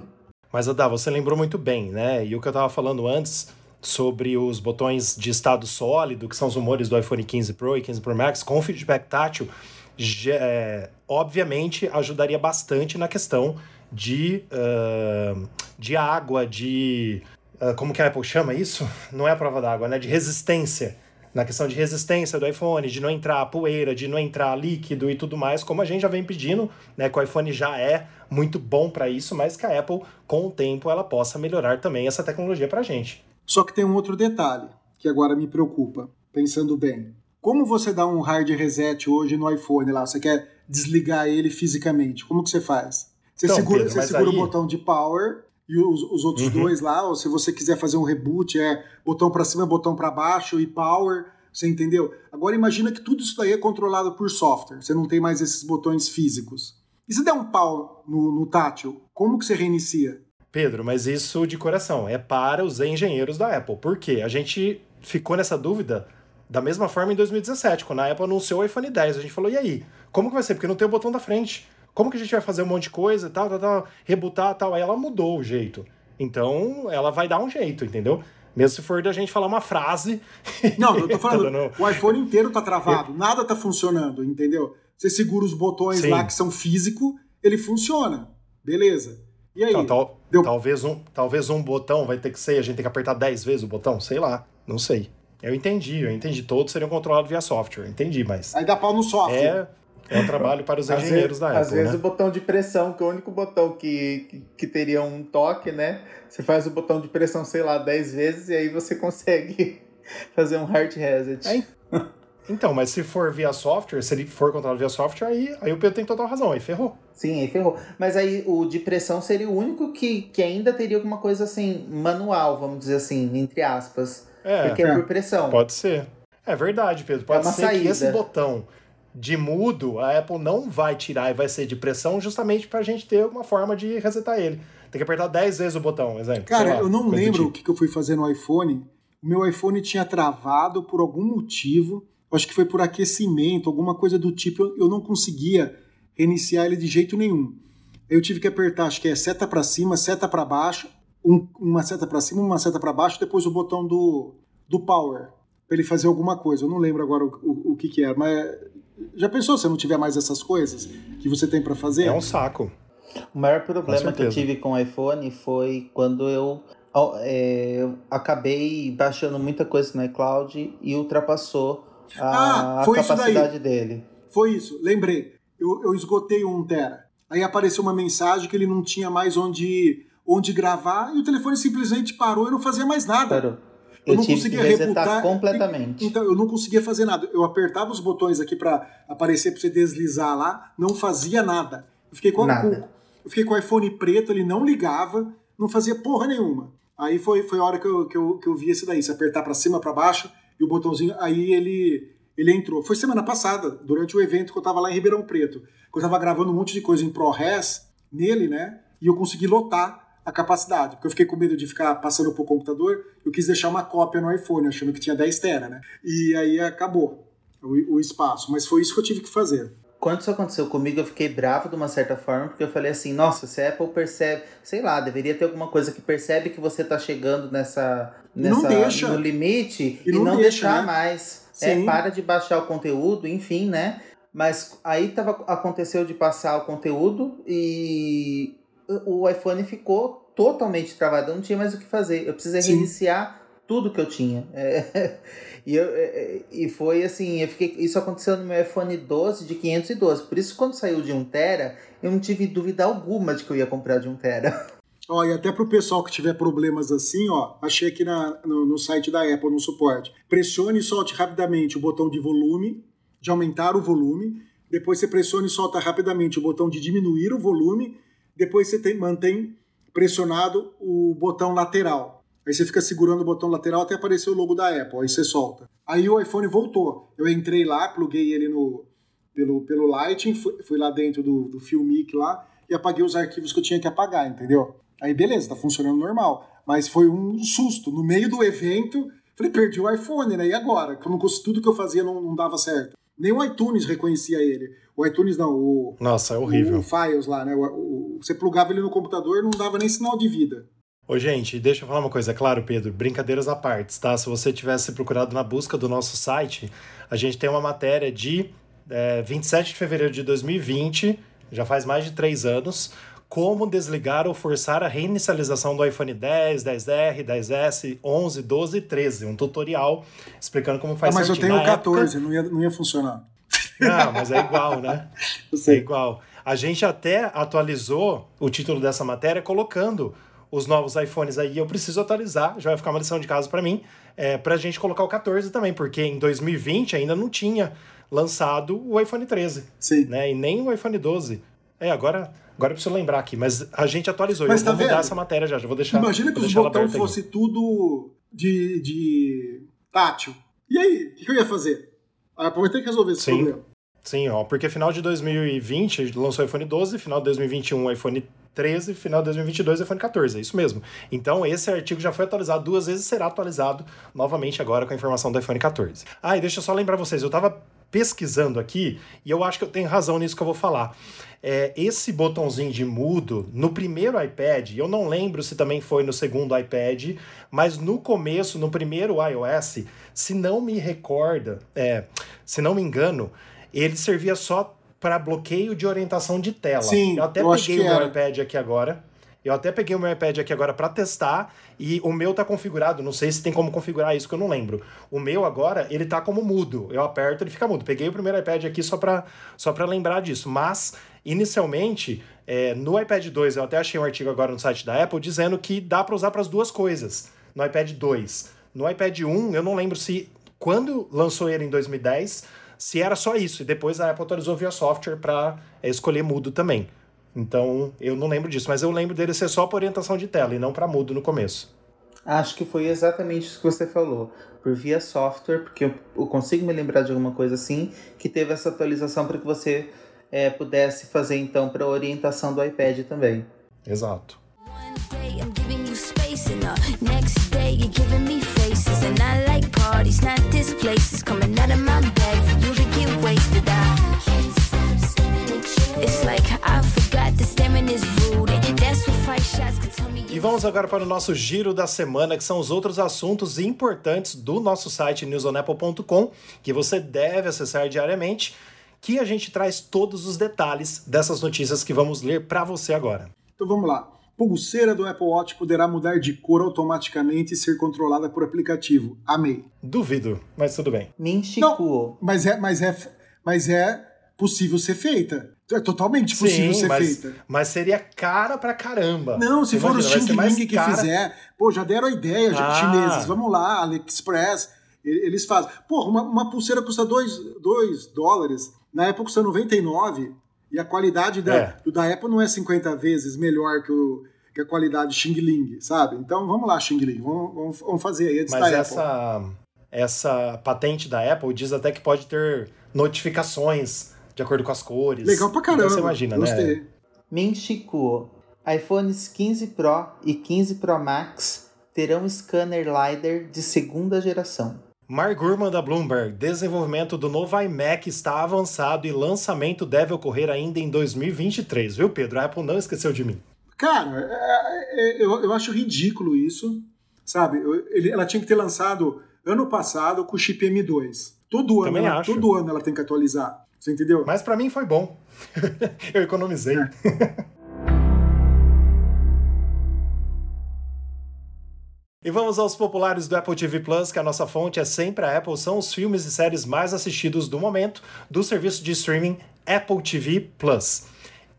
S1: Mas, Adá, você lembrou muito bem, né? E o que eu tava falando antes sobre os botões de estado sólido, que são os rumores do iPhone 15 Pro e 15 Pro Max, com feedback tátil, já- é, obviamente ajudaria bastante na questão de, ah, de água, de. ah, como que a Apple chama isso? Não é a prova d'água, né? De resistência. Na questão de resistência do iPhone, de não entrar poeira, de não entrar líquido e tudo mais, como a gente já vem pedindo, né? Que o iPhone já é muito bom para isso, mas que a Apple, com o tempo, ela possa melhorar também essa tecnologia pra gente.
S2: Só que tem um outro detalhe que agora me preocupa, pensando bem. Como você dá um hard reset hoje no iPhone lá? Você quer desligar ele fisicamente? Como que você faz? Você
S1: Então,
S2: segura,
S1: Pedro,
S2: você segura
S1: aí-
S2: o botão de power e os, os outros
S1: Uhum.
S2: dois lá, ou se você quiser fazer um reboot, é botão para cima, botão para baixo e power. Você entendeu? Agora imagina que tudo isso daí é controlado por software. Você não tem mais esses botões físicos. E se der um pau no, no tátil, como que você reinicia?
S1: Pedro, mas isso de coração é para os engenheiros da Apple. Por quê? A gente ficou nessa dúvida da mesma forma em 2017, quando a Apple anunciou o iPhone 10. A gente falou, e aí? Como que vai ser? Porque não tem o botão da frente. Como que a gente vai fazer um monte de coisa, tal, tal, tal, rebutar, tal? Aí ela mudou o jeito. Então, ela vai dar um jeito, entendeu? Mesmo se for da gente falar uma frase.
S2: Não, eu tô
S1: Tá
S2: falando,
S1: dando-
S2: o iPhone inteiro tá travado, nada tá funcionando, entendeu? Você segura os botões
S1: Sim.
S2: lá que são físico, ele funciona. Beleza. E aí?
S1: Tal- tal-
S2: Deu-
S1: talvez, um, talvez um botão vai ter que ser, a gente tem que apertar 10 vezes o botão, sei lá, não sei. Eu entendi, eu entendi. Todos seriam controlados via software, entendi, mas
S2: Aí dá pau no software.
S1: é, é um trabalho para os
S3: Às
S1: engenheiros da
S3: às
S1: Apple,
S3: vezes
S1: né?
S3: o botão de pressão, que é o único botão que, que, que teria um toque, né? Você faz o botão de pressão, sei lá, 10 vezes e aí você consegue fazer um hard reset.
S1: É, Então, mas se for via software, se ele for controlado via software, aí, aí o Pedro tem total razão, aí ferrou.
S3: Sim, aí ferrou. Mas aí o de pressão seria o único que, que ainda teria alguma coisa assim, manual, vamos dizer assim, entre aspas.
S1: É,
S3: porque é,
S2: é.
S3: por pressão.
S1: pode ser. É verdade, Pedro. Pode
S3: uma
S1: ser que
S3: saída.
S1: esse botão de mudo, a Apple não vai tirar e vai ser de pressão justamente pra gente ter uma forma de resetar ele. Tem que apertar 10 vezes o botão, exemplo.
S2: Cara,
S1: lá,
S2: eu não lembro o
S1: tipo.
S2: que, que eu fui fazer no iPhone. O meu iPhone tinha travado por algum motivo. Acho que foi por aquecimento, alguma coisa do tipo. Eu, eu não conseguia reiniciar ele de jeito nenhum. Eu tive que apertar, acho que é seta para cima, seta para baixo, um- uma seta para cima, uma seta para baixo, depois o botão do, do power para ele fazer alguma coisa. Eu não lembro agora o, o, o que que era, mas já pensou se não tiver mais essas coisas que você tem para fazer?
S1: É um saco.
S3: O maior problema que eu tive com o iPhone foi quando eu, é, eu acabei baixando muita coisa no iCloud e ultrapassou a,
S2: Ah, foi
S3: a capacidade dele.
S2: Foi isso, lembrei. Eu, eu esgotei o 1 tera. Aí apareceu uma mensagem que ele não tinha mais onde, onde gravar e o telefone simplesmente parou e não fazia mais nada.
S3: Parou.
S2: Eu
S3: Eu,
S2: não conseguia
S3: resetar completamente.
S2: Então eu não conseguia fazer nada. Eu apertava os botões aqui para aparecer para você deslizar lá, não fazia nada. Eu fiquei com,
S3: Nada.
S2: eu fiquei com o iPhone preto, ele não ligava, não fazia porra nenhuma. Aí foi, foi a hora que eu, que, eu, que eu vi esse daí, se apertar para cima, para baixo e o botãozinho, aí ele ele entrou. Foi semana passada, durante o evento que eu tava lá em Ribeirão Preto. Que eu tava gravando um monte de coisa em ProRes nele, né? E eu consegui lotar a capacidade, porque eu fiquei com medo de ficar passando pro computador, eu quis deixar uma cópia no iPhone, achando que tinha 10 tera, né? E aí acabou o, o espaço, mas foi isso que eu tive que fazer.
S3: Quando isso aconteceu comigo, eu fiquei bravo de uma certa forma, porque eu falei assim, nossa, se a Apple percebe, sei lá, deveria ter alguma coisa que percebe que você tá chegando nessa,
S2: não
S3: nessa
S2: deixa.
S3: no limite
S2: E
S3: e,
S2: não
S3: não,
S2: deixa,
S3: deixar
S2: né?
S3: mais.
S2: Sim.
S3: É, para de baixar o conteúdo, enfim, né? Mas aí tava, aconteceu de passar o conteúdo e o o iPhone ficou totalmente travado, eu não tinha mais o que fazer. Eu precisei
S2: Sim.
S3: reiniciar tudo que eu tinha. É, e, eu, é, e foi assim, eu fiquei, isso aconteceu no meu iPhone 12 de 512. Por isso, quando saiu de 1 tera, eu não tive dúvida alguma de que eu ia comprar de 1 tera.
S2: Ó, e até pro pessoal que tiver problemas assim, ó, achei aqui na, no, no site da Apple, no suporte. Pressione e solte rapidamente o botão de volume, de aumentar o volume. Depois você pressiona e solta rapidamente o botão de diminuir o volume. Depois você tem- mantém pressionado o botão lateral. Aí você fica segurando o botão lateral até aparecer o logo da Apple, aí você solta. Aí o iPhone voltou. Eu entrei lá, pluguei ele no, pelo, pelo Lighting, fui, fui lá dentro do, do Filmic lá e apaguei os arquivos que eu tinha que apagar, entendeu? Aí beleza, tá funcionando normal. Mas foi um susto. No meio do evento, falei, perdi o iPhone, né? E agora? Como tudo que eu fazia não, não dava certo. Nem o iTunes reconhecia ele. O iTunes não, o.
S1: Nossa, é horrível.
S2: O, o Files lá, né? O, o, você plugava ele no computador não dava nem sinal de vida.
S1: Ô, gente, deixa eu falar uma coisa, é claro, Pedro, brincadeiras à parte, tá? Se você tivesse procurado na busca do nosso site, a gente tem uma matéria de é, 27 de fevereiro de 2020, já faz mais de três anos, como desligar ou forçar a reinicialização do iPhone 10, 10R, 10S, 11, 12 e 13. Um tutorial explicando como faz
S2: ah, Mas eu tenho
S1: o
S2: 14, época... não, ia, não ia funcionar.
S1: Não, mas é igual, né? É igual. A gente até atualizou o título dessa matéria colocando os novos iPhones aí, eu preciso atualizar, já vai ficar uma lição de casa para mim, é, para a gente colocar o 14 também, porque em 2020 ainda não tinha lançado o iPhone 13.
S2: Sim.
S1: Né? E nem o iPhone 12. É, agora, agora eu preciso lembrar aqui, mas a gente atualizou. Mas eu tá vou vendo? mudar essa matéria já, já vou deixar.
S2: Imagina que os botões fosse tudo de, de tátil. E aí, o que, que, eu ia fazer? A Apple vai ter que resolver esse
S1: Sim.
S2: problema.
S1: Sim, ó, porque final de 2020 lançou o iPhone 12, final de 2021 o iPhone 13, final de 2022 iPhone 14, é isso mesmo. Então esse artigo já foi atualizado duas vezes, será atualizado novamente agora com a informação do iPhone 14. Ah, e deixa eu só lembrar vocês, eu tava pesquisando aqui e eu acho que eu tenho razão nisso que eu vou falar. É, esse botãozinho de mudo, no primeiro iPad, eu não lembro se também foi no segundo iPad, mas no começo, no primeiro iOS, se não me recorda, é, se não me engano, ele servia só para bloqueio de orientação de tela.
S2: Sim,
S1: eu até
S2: eu
S1: peguei o meu
S2: era.
S1: iPad aqui agora. Eu até peguei o meu iPad aqui agora para testar e o meu tá configurado, não sei se tem como configurar isso que eu não lembro. O meu agora, ele tá como mudo. Eu aperto, ele fica mudo. Peguei o primeiro iPad aqui só para só para lembrar disso, mas inicialmente é, no iPad 2 eu até achei um artigo agora no site da Apple dizendo que dá para usar para as duas coisas no iPad 2. No iPad 1, eu não lembro se quando lançou ele em 2010 se era só isso. E depois a Apple atualizou via software para é, escolher mudo também. Então, eu não lembro disso, mas eu lembro dele ser só para orientação de tela e não para mudo no começo.
S3: Acho que foi exatamente isso que você falou. Por via software, porque eu consigo me lembrar de alguma coisa assim, que teve essa atualização para que você é, pudesse fazer então para orientação do iPad também.
S1: Exato. E vamos agora para o nosso giro da semana, que são os outros assuntos importantes do nosso site newsonapple.com, que você deve acessar diariamente, que a gente traz todos os detalhes dessas notícias que vamos ler para você agora.
S2: Então vamos lá. Pulseira do Apple Watch poderá mudar de cor automaticamente e ser controlada por aplicativo. Amei.
S1: Duvido, mas tudo bem.
S3: Minchicuo.
S2: Mas é, mas é, mas é possível ser feita. É totalmente possível
S1: Sim,
S2: ser
S1: mas,
S2: feita.
S1: Mas seria cara pra caramba.
S2: Não, se
S1: Você
S2: for o
S1: imagina, vai
S2: Xing Ling que
S1: cara-
S2: fizer, pô, já deram a ideia, já,
S1: Ah.
S2: chineses. Vamos lá, AliExpress, eles fazem. Pô, uma, uma pulseira custa 2 dólares, na Apple custa 99, e a qualidade da,
S1: É.
S2: do da Apple não é 50 vezes melhor que, o, que a qualidade Xing Ling, sabe? Então vamos lá, Xing Ling, vamos, vamos, vamos fazer aí antes
S1: Mas
S2: da Apple.
S1: essa, essa patente da Apple diz até que pode ter notificações de acordo com as cores.
S2: Legal pra caramba.
S1: Então você imagina,
S2: Gostei.
S1: né?
S3: Minchicuo. iPhones 15 Pro e 15 Pro Max terão scanner LiDAR de segunda geração.
S1: Mark Gurman da Bloomberg, desenvolvimento do novo iMac está avançado e lançamento deve ocorrer ainda em 2023, viu, Pedro? A Apple não esqueceu de mim.
S2: Cara, é- é- eu, eu acho ridículo isso, sabe? Ela tinha que ter lançado ano passado com o chip M2. Todo ano,
S1: Também
S2: ela,
S1: acho.
S2: todo ano ela tem que atualizar. Você entendeu?
S1: Mas pra mim foi bom. Eu economizei.
S2: É.
S1: E vamos aos populares do Apple TV Plus, que a nossa fonte é sempre a Apple, são os filmes e séries mais assistidos do momento do serviço de streaming Apple TV Plus.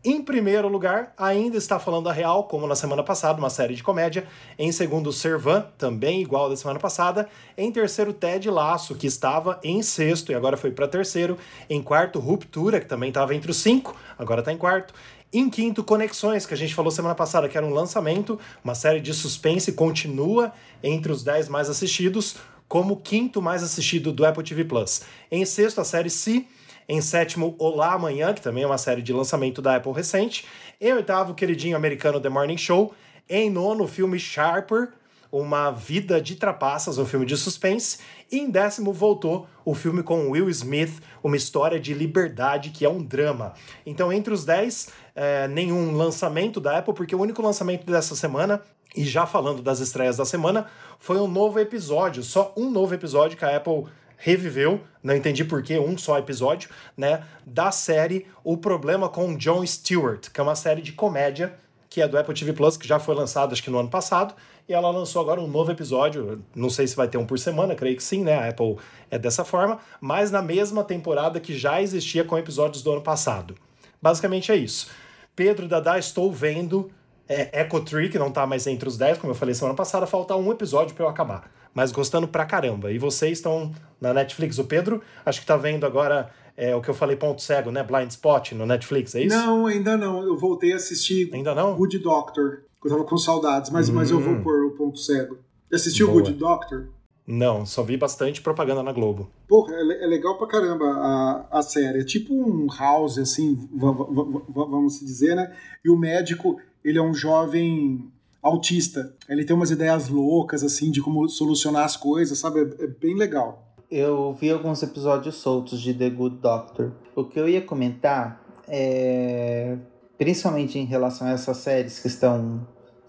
S1: Em primeiro lugar, ainda está falando a real, como na semana passada, uma série de comédia. Em segundo, Servan, também igual da semana passada. Em terceiro, Ted Laço, que estava em sexto e agora foi para terceiro. Em quarto, Ruptura, que também estava entre os cinco, agora está em quarto. Em quinto, Conexões, que a gente falou semana passada que era um lançamento, uma série de suspense, continua entre os 10 mais assistidos, como o quinto mais assistido do Apple TV Plus. Em sexto, a série Si. Em sétimo, Olá Amanhã, que também é uma série de lançamento da Apple recente. Em oitavo, queridinho americano The Morning Show. Em nono, o filme Sharper, uma Vida de Trapaças, um filme de suspense. E em décimo voltou o filme com Will Smith, uma história de liberdade que é um drama. Então, entre os dez, é, nenhum lançamento da Apple, porque o único lançamento dessa semana, e já falando das estreias da semana, foi um novo episódio, só um novo episódio que a Apple reviveu, não entendi por que um só episódio, né, da série O Problema com Jon Stewart, que é uma série de comédia que é do Apple TV Plus, que já foi lançado acho que no ano passado, e ela lançou agora um novo episódio. Não sei se vai ter um por semana, creio que sim, né? A Apple é dessa forma, mas na mesma temporada que já existia com episódios do ano passado. Basicamente é isso. Pedro Dada, estou vendo é, Echo Tree, que não tá mais entre os 10, como eu falei semana passada, falta um episódio para eu acabar. Mas gostando pra caramba. E vocês estão na Netflix. O Pedro, acho que tá vendo agora é, o que eu falei, ponto cego, né? Blind Spot no Netflix, é isso?
S2: Não, ainda não. Eu voltei a assistir
S1: ainda não?
S2: Good Doctor. Eu tava com saudades, mas, hum. mas eu vou hum. pôr o ponto cego. Assistiu o Good Doctor?
S1: Não, só vi bastante propaganda na Globo.
S2: Porra, é, é legal pra caramba a, a série. É tipo um house, assim, vamos dizer, né? E o médico, ele é um jovem autista. Ele tem umas ideias loucas, assim, de como solucionar as coisas, sabe? É, é bem legal.
S3: Eu vi alguns episódios soltos de The Good Doctor. O que eu ia comentar é. Principalmente em relação a essas séries que estão,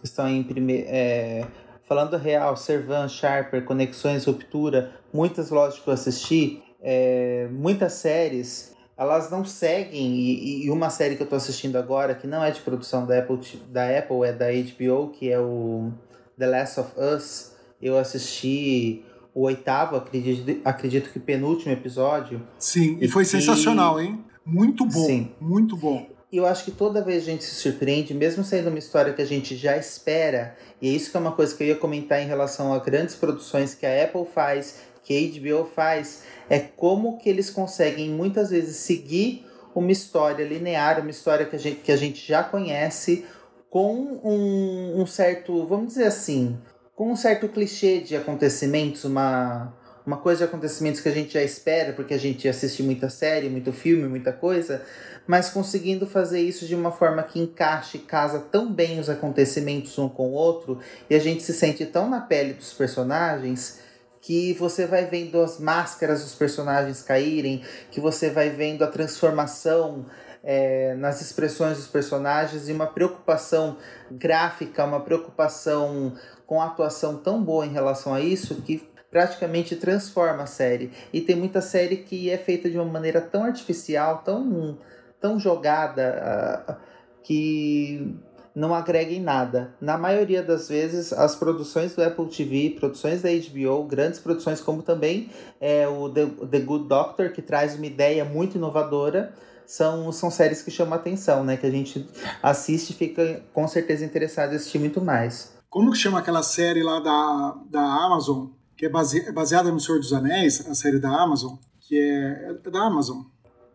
S3: que estão em primeiro. É, falando real, Servan, Sharper, Conexões, Ruptura, muitas lógico que eu assisti, é, muitas séries elas não seguem, e, e, uma série que eu estou assistindo agora, que não é de produção da Apple, da Apple, é da HBO, que é o The Last of Us, eu assisti o oitavo, acredito, acredito que penúltimo episódio.
S2: Sim, e foi que... sensacional, hein? Muito bom, Sim. muito bom.
S3: Eu acho que toda vez a gente se surpreende, mesmo sendo uma história que a gente já espera, e é isso que é uma coisa que eu ia comentar em relação a grandes produções que a Apple faz, que a HBO faz, é como que eles conseguem muitas vezes seguir uma história linear, uma história que a gente, que a gente já conhece, com um, um certo, vamos dizer assim, com um certo clichê de acontecimentos, uma, uma coisa de acontecimentos que a gente já espera, porque a gente assiste muita série, muito filme, muita coisa, mas conseguindo fazer isso de uma forma que encaixe, casa tão bem os acontecimentos um com o outro, e a gente se sente tão na pele dos personagens que você vai vendo as máscaras dos personagens caírem, que você vai vendo a transformação é, nas expressões dos personagens e uma preocupação gráfica, uma preocupação com atuação tão boa em relação a isso que praticamente transforma a série. E tem muita série que é feita de uma maneira tão artificial, tão, tão jogada, uh, que não agrega em nada. Na maioria das vezes, as produções do Apple TV, produções da HBO, grandes produções como também é, o The, The Good Doctor, que traz uma ideia muito inovadora, são, são séries que chamam a atenção, né? Que a gente assiste e fica com certeza interessado em assistir muito mais.
S2: Como que chama aquela série lá da, da Amazon, que é, base, é baseada no Senhor dos Anéis, a série da Amazon, que é, é da Amazon?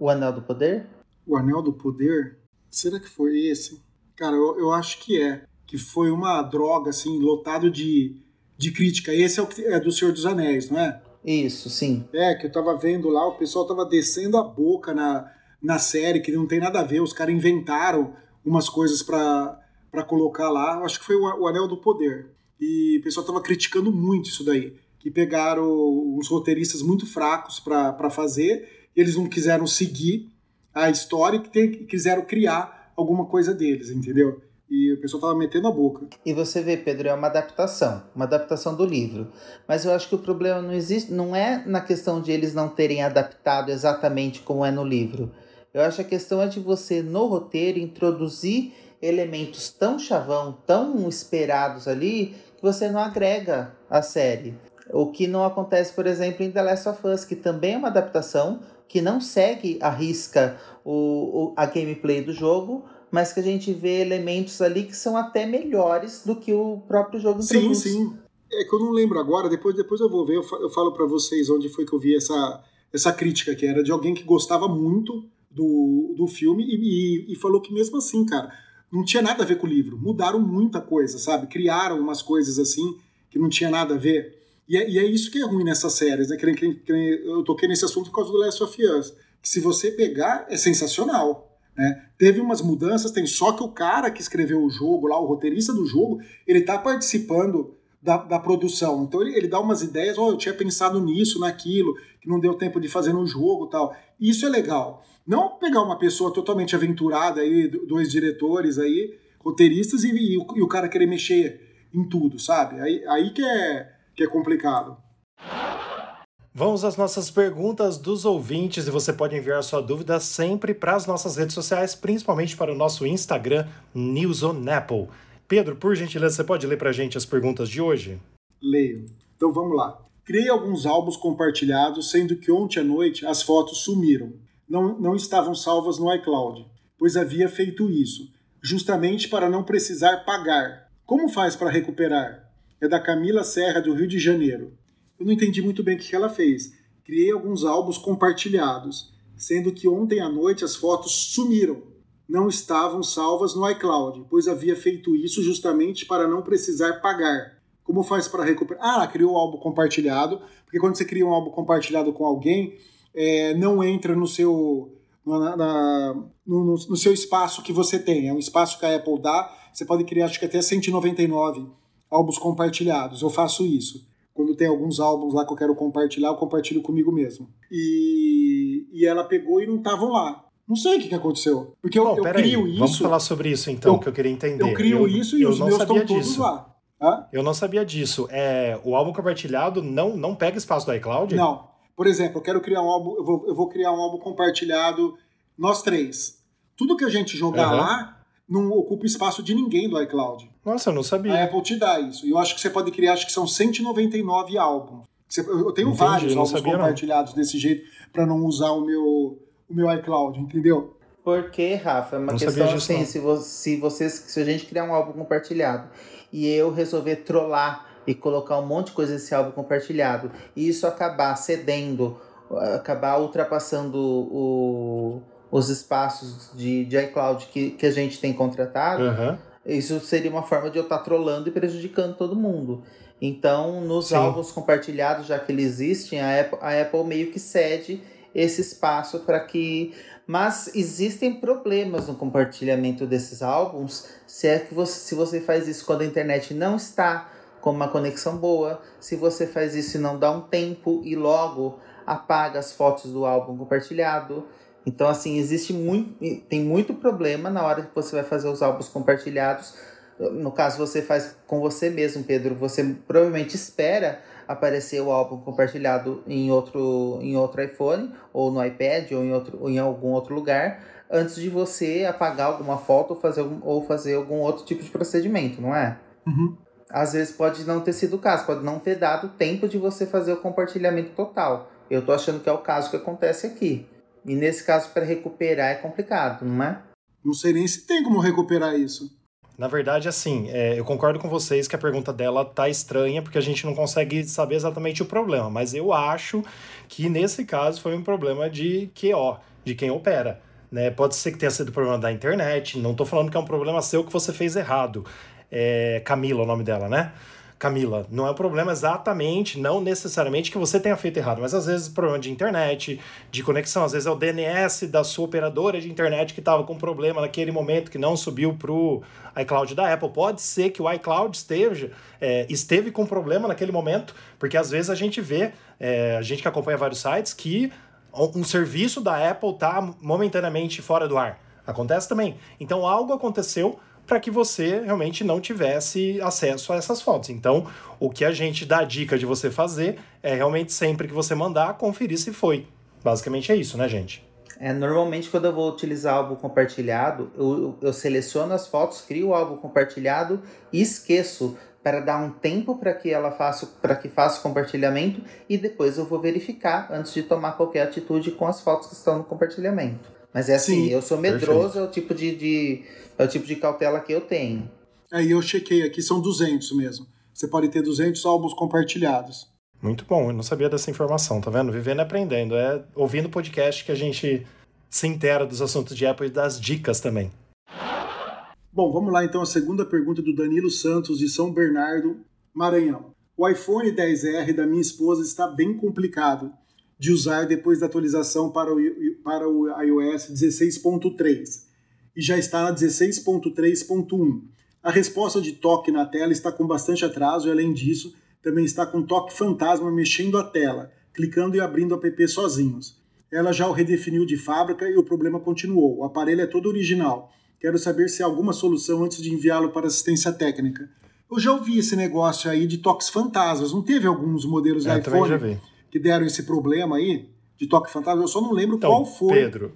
S3: O Anel do Poder?
S2: O Anel do Poder? Será que foi esse? Cara, eu, eu acho que é. Que foi uma droga, assim, lotado de, de crítica. Esse é, o que, é do Senhor dos Anéis, não é?
S3: Isso, sim.
S2: É, que eu tava vendo lá, o pessoal tava descendo a boca na, na série, que não tem nada a ver. Os caras inventaram umas coisas para colocar lá. Acho que foi o, Anel do Poder. E o pessoal estava criticando muito isso daí. Que pegaram uns roteiristas muito fracos para fazer, e eles não quiseram seguir a história que quiseram criar alguma coisa deles, entendeu? E o pessoal tava metendo a boca.
S3: E você vê, Pedro, é uma adaptação, uma adaptação do livro. Mas eu acho que o problema não existe, não é na questão de eles não terem adaptado exatamente como é no livro. Eu acho que a questão é de você, no roteiro, introduzir elementos tão chavão, tão esperados ali, que você não agrega a série. O que não acontece, por exemplo, em The Last of Us, que também é uma adaptação, que não segue a risca o, o, a gameplay do jogo, mas que a gente vê elementos ali que são até melhores do que o próprio jogo
S2: Sim, introduz. sim. É que eu não lembro agora, depois, depois eu vou ver, eu falo para vocês onde foi que eu vi essa, essa crítica, que era de alguém que gostava muito do, do filme e, e, e falou que mesmo assim, cara, não tinha nada a ver com o livro. Mudaram muita coisa, sabe? Criaram umas coisas assim que não tinha nada a ver. E é, e é isso que é ruim nessas séries, né? Que, que, que, eu toquei nesse assunto por causa do Last of Us. Que se você pegar, é sensacional. Né? Teve umas mudanças, tem só que o cara que escreveu o jogo, lá, o roteirista do jogo, ele está participando da, da, produção. Então ele, ele dá umas ideias, oh, eu tinha pensado nisso, naquilo, que não deu tempo de fazer no jogo tal. Isso é legal. Não pegar uma pessoa totalmente aventurada aí, dois diretores aí, roteiristas, e, e, o, e o cara querer mexer em tudo, sabe? Aí, aí que, é, que é complicado.
S1: Vamos às nossas perguntas dos ouvintes e você pode enviar sua dúvida sempre para as nossas redes sociais, principalmente para o nosso Instagram, News on Apple. Pedro, por gentileza, você pode ler para a gente as perguntas de hoje?
S2: Leio. Então vamos lá. Criei alguns álbuns compartilhados, sendo que ontem à noite as fotos sumiram. Não, não estavam salvas no iCloud, pois havia feito isso, justamente para não precisar pagar. Como faz para recuperar? É da Camila Serra, do Rio de Janeiro eu não entendi muito bem o que ela fez. Criei alguns álbuns compartilhados, sendo que ontem à noite as fotos sumiram. Não estavam salvas no iCloud, pois havia feito isso justamente para não precisar pagar. Como faz para recuperar? Ah, criou um álbum compartilhado, porque quando você cria um álbum compartilhado com alguém, é, não entra no seu na, na, no, no, seu espaço que você tem. É um espaço que a Apple dá. Você pode criar acho que até 199 álbuns compartilhados. Eu faço isso. Quando tem alguns álbuns lá que eu quero compartilhar, eu compartilho comigo mesmo. E, e ela pegou e não estavam lá. Não sei o que, que aconteceu. Porque eu, eu crio aí. isso.
S1: Vamos falar sobre isso então, eu, que eu queria entender.
S2: Eu crio eu, isso e os meus estão disso. todos lá.
S1: Hã? Eu não sabia disso. É, o álbum compartilhado não, não pega espaço do iCloud?
S2: Não. Por exemplo, eu quero criar um álbum, eu vou, eu vou criar um álbum compartilhado, nós três. Tudo que a gente jogar uhum. lá não ocupa espaço de ninguém do iCloud.
S1: Nossa, eu não sabia.
S2: A Apple te dá isso. E eu acho que você pode criar, acho que são 199 álbuns. Eu tenho Entendi, vários álbuns compartilhados não. desse jeito para não usar o meu, o meu iCloud, entendeu?
S3: Porque, Rafa, é uma não questão assim, se, você, se, vocês, se a gente criar um álbum compartilhado e eu resolver trollar e colocar um monte de coisa nesse álbum compartilhado e isso acabar cedendo, acabar ultrapassando o, os espaços de, de iCloud que, que a gente tem contratado, uhum. isso seria uma forma de eu estar tá trolando e prejudicando todo mundo. Então, nos Sim. álbuns compartilhados, já que eles existem, a Apple, a Apple meio que cede esse espaço para que. Mas existem problemas no compartilhamento desses álbuns se é que você, se você faz isso quando a internet não está com uma conexão boa, se você faz isso e não dá um tempo e logo apaga as fotos do álbum compartilhado. Então, assim, existe muito, tem muito problema na hora que você vai fazer os álbuns compartilhados. No caso, você faz com você mesmo, Pedro. Você provavelmente espera aparecer o álbum compartilhado em outro, em outro iPhone, ou no iPad, ou em, outro, ou em algum outro lugar, antes de você apagar alguma foto ou fazer, algum, ou fazer algum outro tipo de procedimento, não é?
S2: Uhum.
S3: Às vezes pode não ter sido o caso, pode não ter dado tempo de você fazer o compartilhamento total. Eu tô achando que é o caso que acontece aqui. E nesse caso, para recuperar é complicado, não é?
S2: Não sei nem se tem como recuperar isso.
S1: Na verdade, assim, é, eu concordo com vocês que a pergunta dela tá estranha, porque a gente não consegue saber exatamente o problema. Mas eu acho que nesse caso foi um problema de QO, de quem opera. Né? Pode ser que tenha sido problema da internet, não tô falando que é um problema seu que você fez errado. É Camila o nome dela, né? Camila, não é um problema exatamente, não necessariamente que você tenha feito errado, mas às vezes é problema de internet, de conexão, às vezes é o DNS da sua operadora de internet que estava com problema naquele momento que não subiu para o iCloud da Apple. Pode ser que o iCloud esteja, é, esteve com problema naquele momento, porque às vezes a gente vê, é, a gente que acompanha vários sites, que um serviço da Apple está momentaneamente fora do ar. Acontece também. Então algo aconteceu para que você realmente não tivesse acesso a essas fotos. Então, o que a gente dá dica de você fazer é realmente sempre que você mandar, conferir se foi. Basicamente é isso, né, gente?
S3: É, normalmente, quando eu vou utilizar álbum compartilhado, eu, eu seleciono as fotos, crio o álbum compartilhado e esqueço para dar um tempo para que ela faça para que faça o compartilhamento e depois eu vou verificar antes de tomar qualquer atitude com as fotos que estão no compartilhamento. Mas é assim, Sim, eu sou medroso, perfeito. é o tipo de, de, é o tipo de cautela que eu tenho.
S2: Aí eu chequei aqui, são 200 mesmo. Você pode ter 200 álbuns compartilhados.
S1: Muito bom, eu não sabia dessa informação, tá vendo? Vivendo e aprendendo. É ouvindo podcast que a gente se intera dos assuntos de Apple e das dicas também.
S2: Bom, vamos lá então a segunda pergunta do Danilo Santos de São Bernardo, Maranhão. O iPhone 10R da minha esposa está bem complicado de usar depois da atualização para o, para o iOS 16.3 e já está na 16.3.1. A resposta de toque na tela está com bastante atraso e, além disso, também está com toque fantasma mexendo a tela, clicando e abrindo o app sozinhos. Ela já o redefiniu de fábrica e o problema continuou. O aparelho é todo original Quero saber se há alguma solução antes de enviá-lo para assistência técnica. Eu já ouvi esse negócio aí de toques fantasmas. Não teve alguns modelos é, iPhone que deram esse problema aí de toque fantasma? Eu só não lembro
S1: então,
S2: qual foi.
S1: Pedro,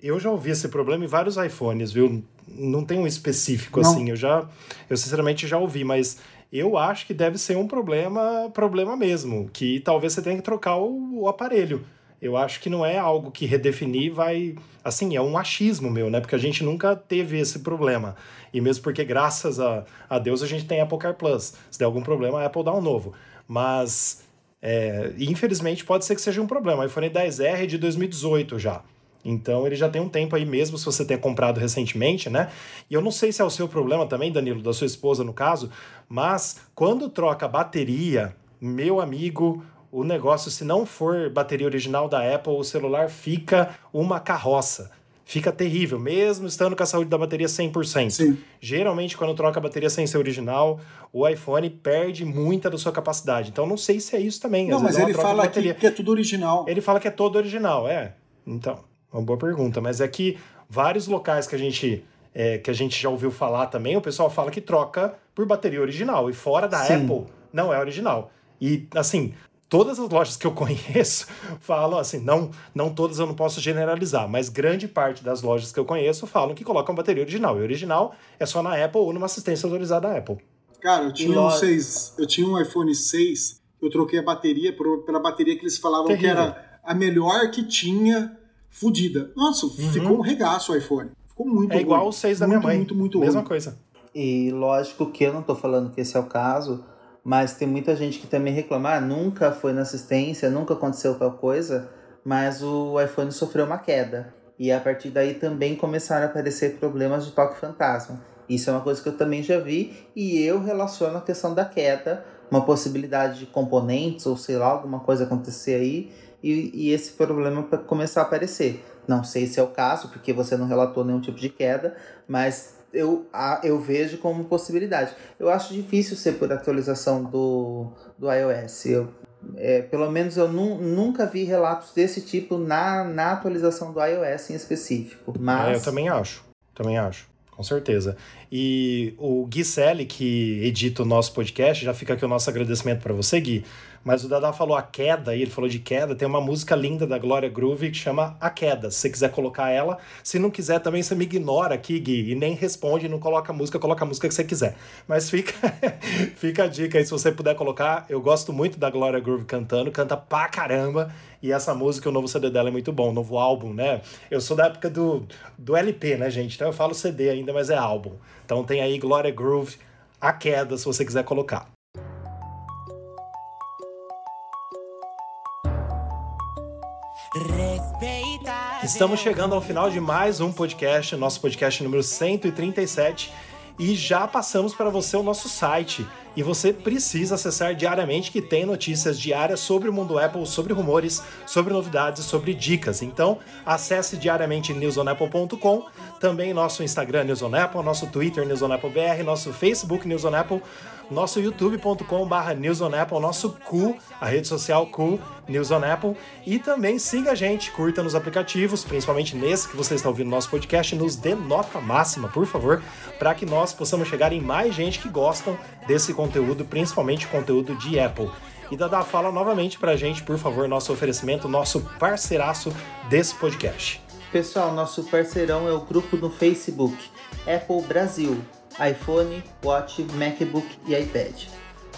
S1: eu já ouvi esse problema em vários iPhones, viu? Não tem um específico não. assim. Eu já, eu sinceramente já ouvi, mas eu acho que deve ser um problema, problema mesmo, que talvez você tenha que trocar o, o aparelho eu acho que não é algo que redefinir vai. Assim, é um achismo meu, né? Porque a gente nunca teve esse problema. E mesmo porque, graças a, a Deus, a gente tem Apple Car Plus. Se der algum problema, a Apple dá um novo. Mas, é, infelizmente, pode ser que seja um problema. O iPhone 10R é de 2018 já. Então ele já tem um tempo aí mesmo, se você ter comprado recentemente, né? E eu não sei se é o seu problema também, Danilo, da sua esposa no caso, mas quando troca bateria, meu amigo, o negócio, se não for bateria original da Apple, o celular fica uma carroça. Fica terrível, mesmo estando com a saúde da bateria 100%. Sim. Geralmente, quando troca a bateria sem ser original, o iPhone perde muita da sua capacidade. Então, não sei se é isso também.
S2: Não, mas ele fala que, que é tudo original.
S1: Ele fala que é todo original, é. Então, uma boa pergunta. Mas é que vários locais que a gente é, que a gente já ouviu falar também, o pessoal fala que troca por bateria original. E fora da Sim. Apple, não é original. E, assim, todas as lojas que eu conheço falam assim, não, não todas eu não posso generalizar, mas grande parte das lojas que eu conheço falam que colocam bateria original. E original é só na Apple ou numa assistência autorizada da Apple.
S2: Cara, eu tinha, um 6, eu tinha um iPhone 6, eu troquei a bateria por, pela bateria que eles falavam Terrível. que era a melhor que tinha fodida. Nossa, uhum. ficou um regaço o iPhone. Ficou muito
S1: É igual o 6 da minha mãe.
S2: Muito, muito,
S1: muito Mesma ruim. coisa.
S3: E lógico que eu não tô falando que esse é o caso, mas tem muita gente que também reclama, ah, nunca foi na assistência, nunca aconteceu tal coisa, mas o iPhone sofreu uma queda. E a partir daí também começaram a aparecer problemas de toque fantasma. Isso é uma coisa que eu também já vi e eu relaciono a questão da queda, uma possibilidade de componentes ou sei lá, alguma coisa acontecer aí e, e esse problema começar a aparecer. Não sei se é o caso, porque você não relatou nenhum tipo de queda, mas eu, eu vejo como possibilidade. Eu acho difícil ser por atualização do, do iOS. Eu, é, pelo menos eu nu, nunca vi relatos desse tipo na, na atualização do iOS em específico. Mas...
S1: É, eu também acho. Também acho. Com certeza. E o Gui Selle, que edita o nosso podcast, já fica aqui o nosso agradecimento para você, Gui, mas o Dada falou a queda, e ele falou de queda. Tem uma música linda da Glória Groove que chama A Queda. Se você quiser colocar ela, se não quiser também você me ignora aqui, Gui, e nem responde, não coloca a música, coloca a música que você quiser. Mas fica, fica a dica aí se você puder colocar. Eu gosto muito da Glória Groove cantando, canta pra caramba. E essa música, o novo CD dela é muito bom, o novo álbum, né? Eu sou da época do, do LP, né, gente? Então eu falo CD ainda, mas é álbum. Então tem aí Glória Groove, A Queda, se você quiser colocar. Estamos chegando ao final de mais um podcast, nosso podcast número 137, e já passamos para você o nosso site. E você precisa acessar diariamente que tem notícias diárias sobre o mundo Apple, sobre rumores, sobre novidades, sobre dicas. Então, acesse diariamente newsonapple.com, também nosso Instagram newsonapple, nosso Twitter newsonapplebr, nosso Facebook newsonapple nosso youtube.com/barra newsonapple, nosso cu, a rede social cu News on Apple, e também siga a gente, curta nos aplicativos, principalmente nesse que você está ouvindo no nosso podcast, nos dê nota máxima, por favor, para que nós possamos chegar em mais gente que gostam desse conteúdo, principalmente conteúdo de Apple. E Dada, fala novamente para a gente, por favor, nosso oferecimento, nosso parceiraço desse podcast.
S3: Pessoal, nosso parceirão é o grupo no Facebook, Apple Brasil iPhone, Watch, MacBook e iPad.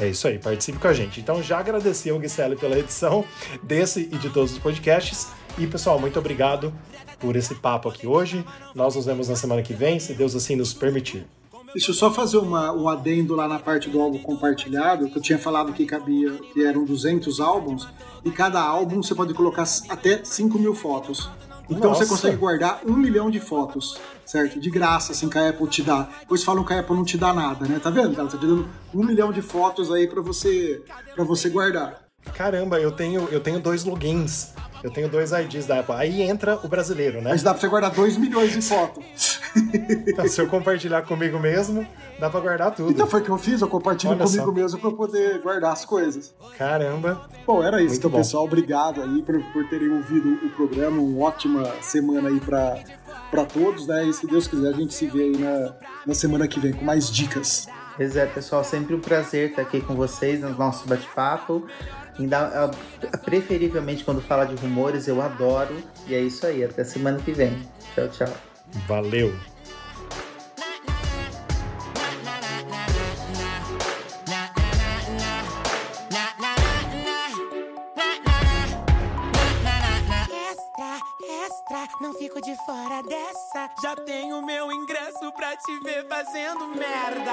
S1: É isso aí, participe com a gente. Então já agradeci ao Gisele pela edição desse e de todos os podcasts. E pessoal, muito obrigado por esse papo aqui hoje. Nós nos vemos na semana que vem, se Deus assim nos permitir.
S2: Deixa eu só fazer uma, um adendo lá na parte do álbum compartilhado, que eu tinha falado que cabia, que eram 200 álbuns, e cada álbum você pode colocar até 5 mil fotos. Então
S1: Nossa.
S2: você consegue guardar um milhão de fotos, certo? De graça, assim, que a Apple te dá. Depois falam que a Apple não te dá nada, né? Tá vendo? Ela tá te dando um milhão de fotos aí pra você, pra você guardar.
S1: Caramba, eu tenho, eu tenho dois logins. Eu tenho dois IDs da Apple. Aí entra o brasileiro, né?
S2: Mas dá pra você guardar 2 milhões de fotos.
S1: Então, se eu compartilhar comigo mesmo, dá pra guardar tudo.
S2: Então foi o que eu fiz, eu compartilho
S1: Olha
S2: comigo
S1: só.
S2: mesmo pra eu poder guardar as coisas.
S1: Caramba.
S2: Bom, era isso,
S1: Muito
S2: então,
S1: bom.
S2: pessoal. Obrigado aí por, por terem ouvido o programa. Uma ótima semana aí pra, pra todos, né? E se Deus quiser, a gente se vê aí na, na semana que vem com mais dicas.
S3: Pois é, pessoal, sempre um prazer estar aqui com vocês no nosso bate-papo. Ainda, ah, preferivelmente quando fala de rumores, eu adoro. E é isso aí, até semana que vem. Tchau, tchau.
S1: Valeu.
S4: Não fico de fora dessa. Já tenho meu ingresso pra te ver fazendo merda.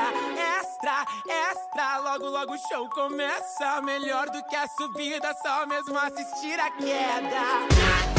S4: Extra, extra, logo logo o show começa. Melhor do que a subida, só mesmo assistir a queda.